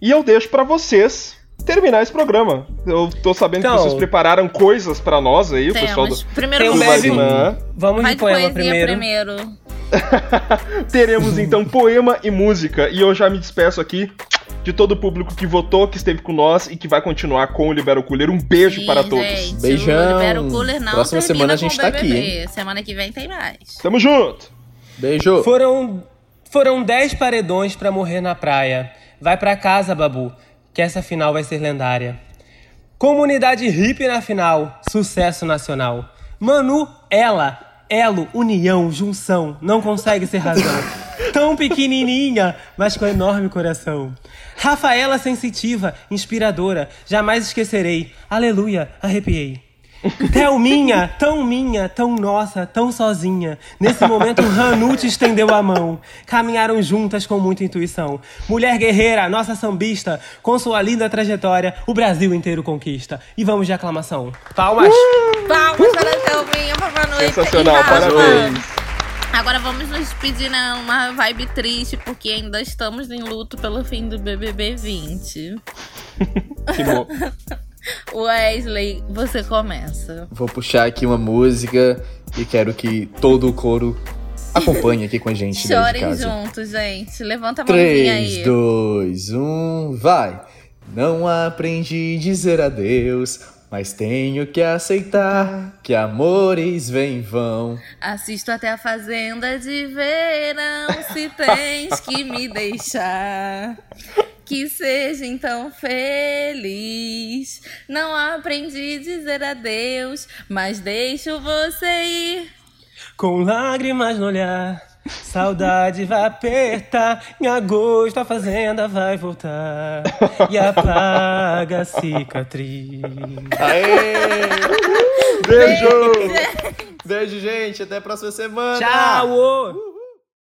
E eu deixo pra vocês terminar esse programa. Eu tô sabendo Então- que vocês prepararam coisas pra nós aí, o pessoal do, Temos. Primeiro do Vagnã. Vamos Vai de poema poesia primeiro. primeiro. Teremos então poema e música. E eu já me despeço aqui de todo o público que votou, que esteve com nós e que vai continuar com o Libero Cooler. Um beijo Sim, para todos. gente, Beijão. O Libera o Cooler não Próxima semana a gente tá aqui, BBB. Semana que vem tem mais. Tamo junto! Beijo! Foram foram 10 paredões pra morrer na praia. Vai pra casa, Babu, que essa final vai ser lendária. Comunidade hippie na final, sucesso nacional. Manu, ela, elo, união, junção, não consegue ser razão. Tão pequenininha, mas com enorme coração. Rafaela sensitiva, inspiradora, jamais esquecerei. Aleluia, arrepiei. Thelminha, tão minha, tão nossa, tão sozinha. Nesse momento, Hanu te estendeu a mão. Caminharam juntas com muita intuição. Mulher guerreira, nossa sambista, com sua linda trajetória, o Brasil inteiro conquista. E vamos de aclamação. Palmas! Palmas para a Thelminha, Papai Noite. Sensacional, parabéns! Agora vamos nos despedir numa vibe triste, porque ainda estamos em luto pelo fim do BBB 20. Que bom. Wesley, você começa. Vou puxar aqui uma música e quero que todo o coro acompanhe aqui com a gente. Chorem juntos, gente. Levanta a mãozinha 3, aí. 2, 1, vai! Não aprendi dizer adeus, mas tenho que aceitar que amores vêm e vão. Assisto até a fazenda de verão, se tens que me deixar. Que seja então feliz. Não aprendi dizer adeus, mas deixo você ir. Com lágrimas no olhar, saudade vai apertar. Em agosto a fazenda vai voltar e apaga a cicatriz. Aê! Beijo! Beijo, gente. Até a próxima semana. Tchau!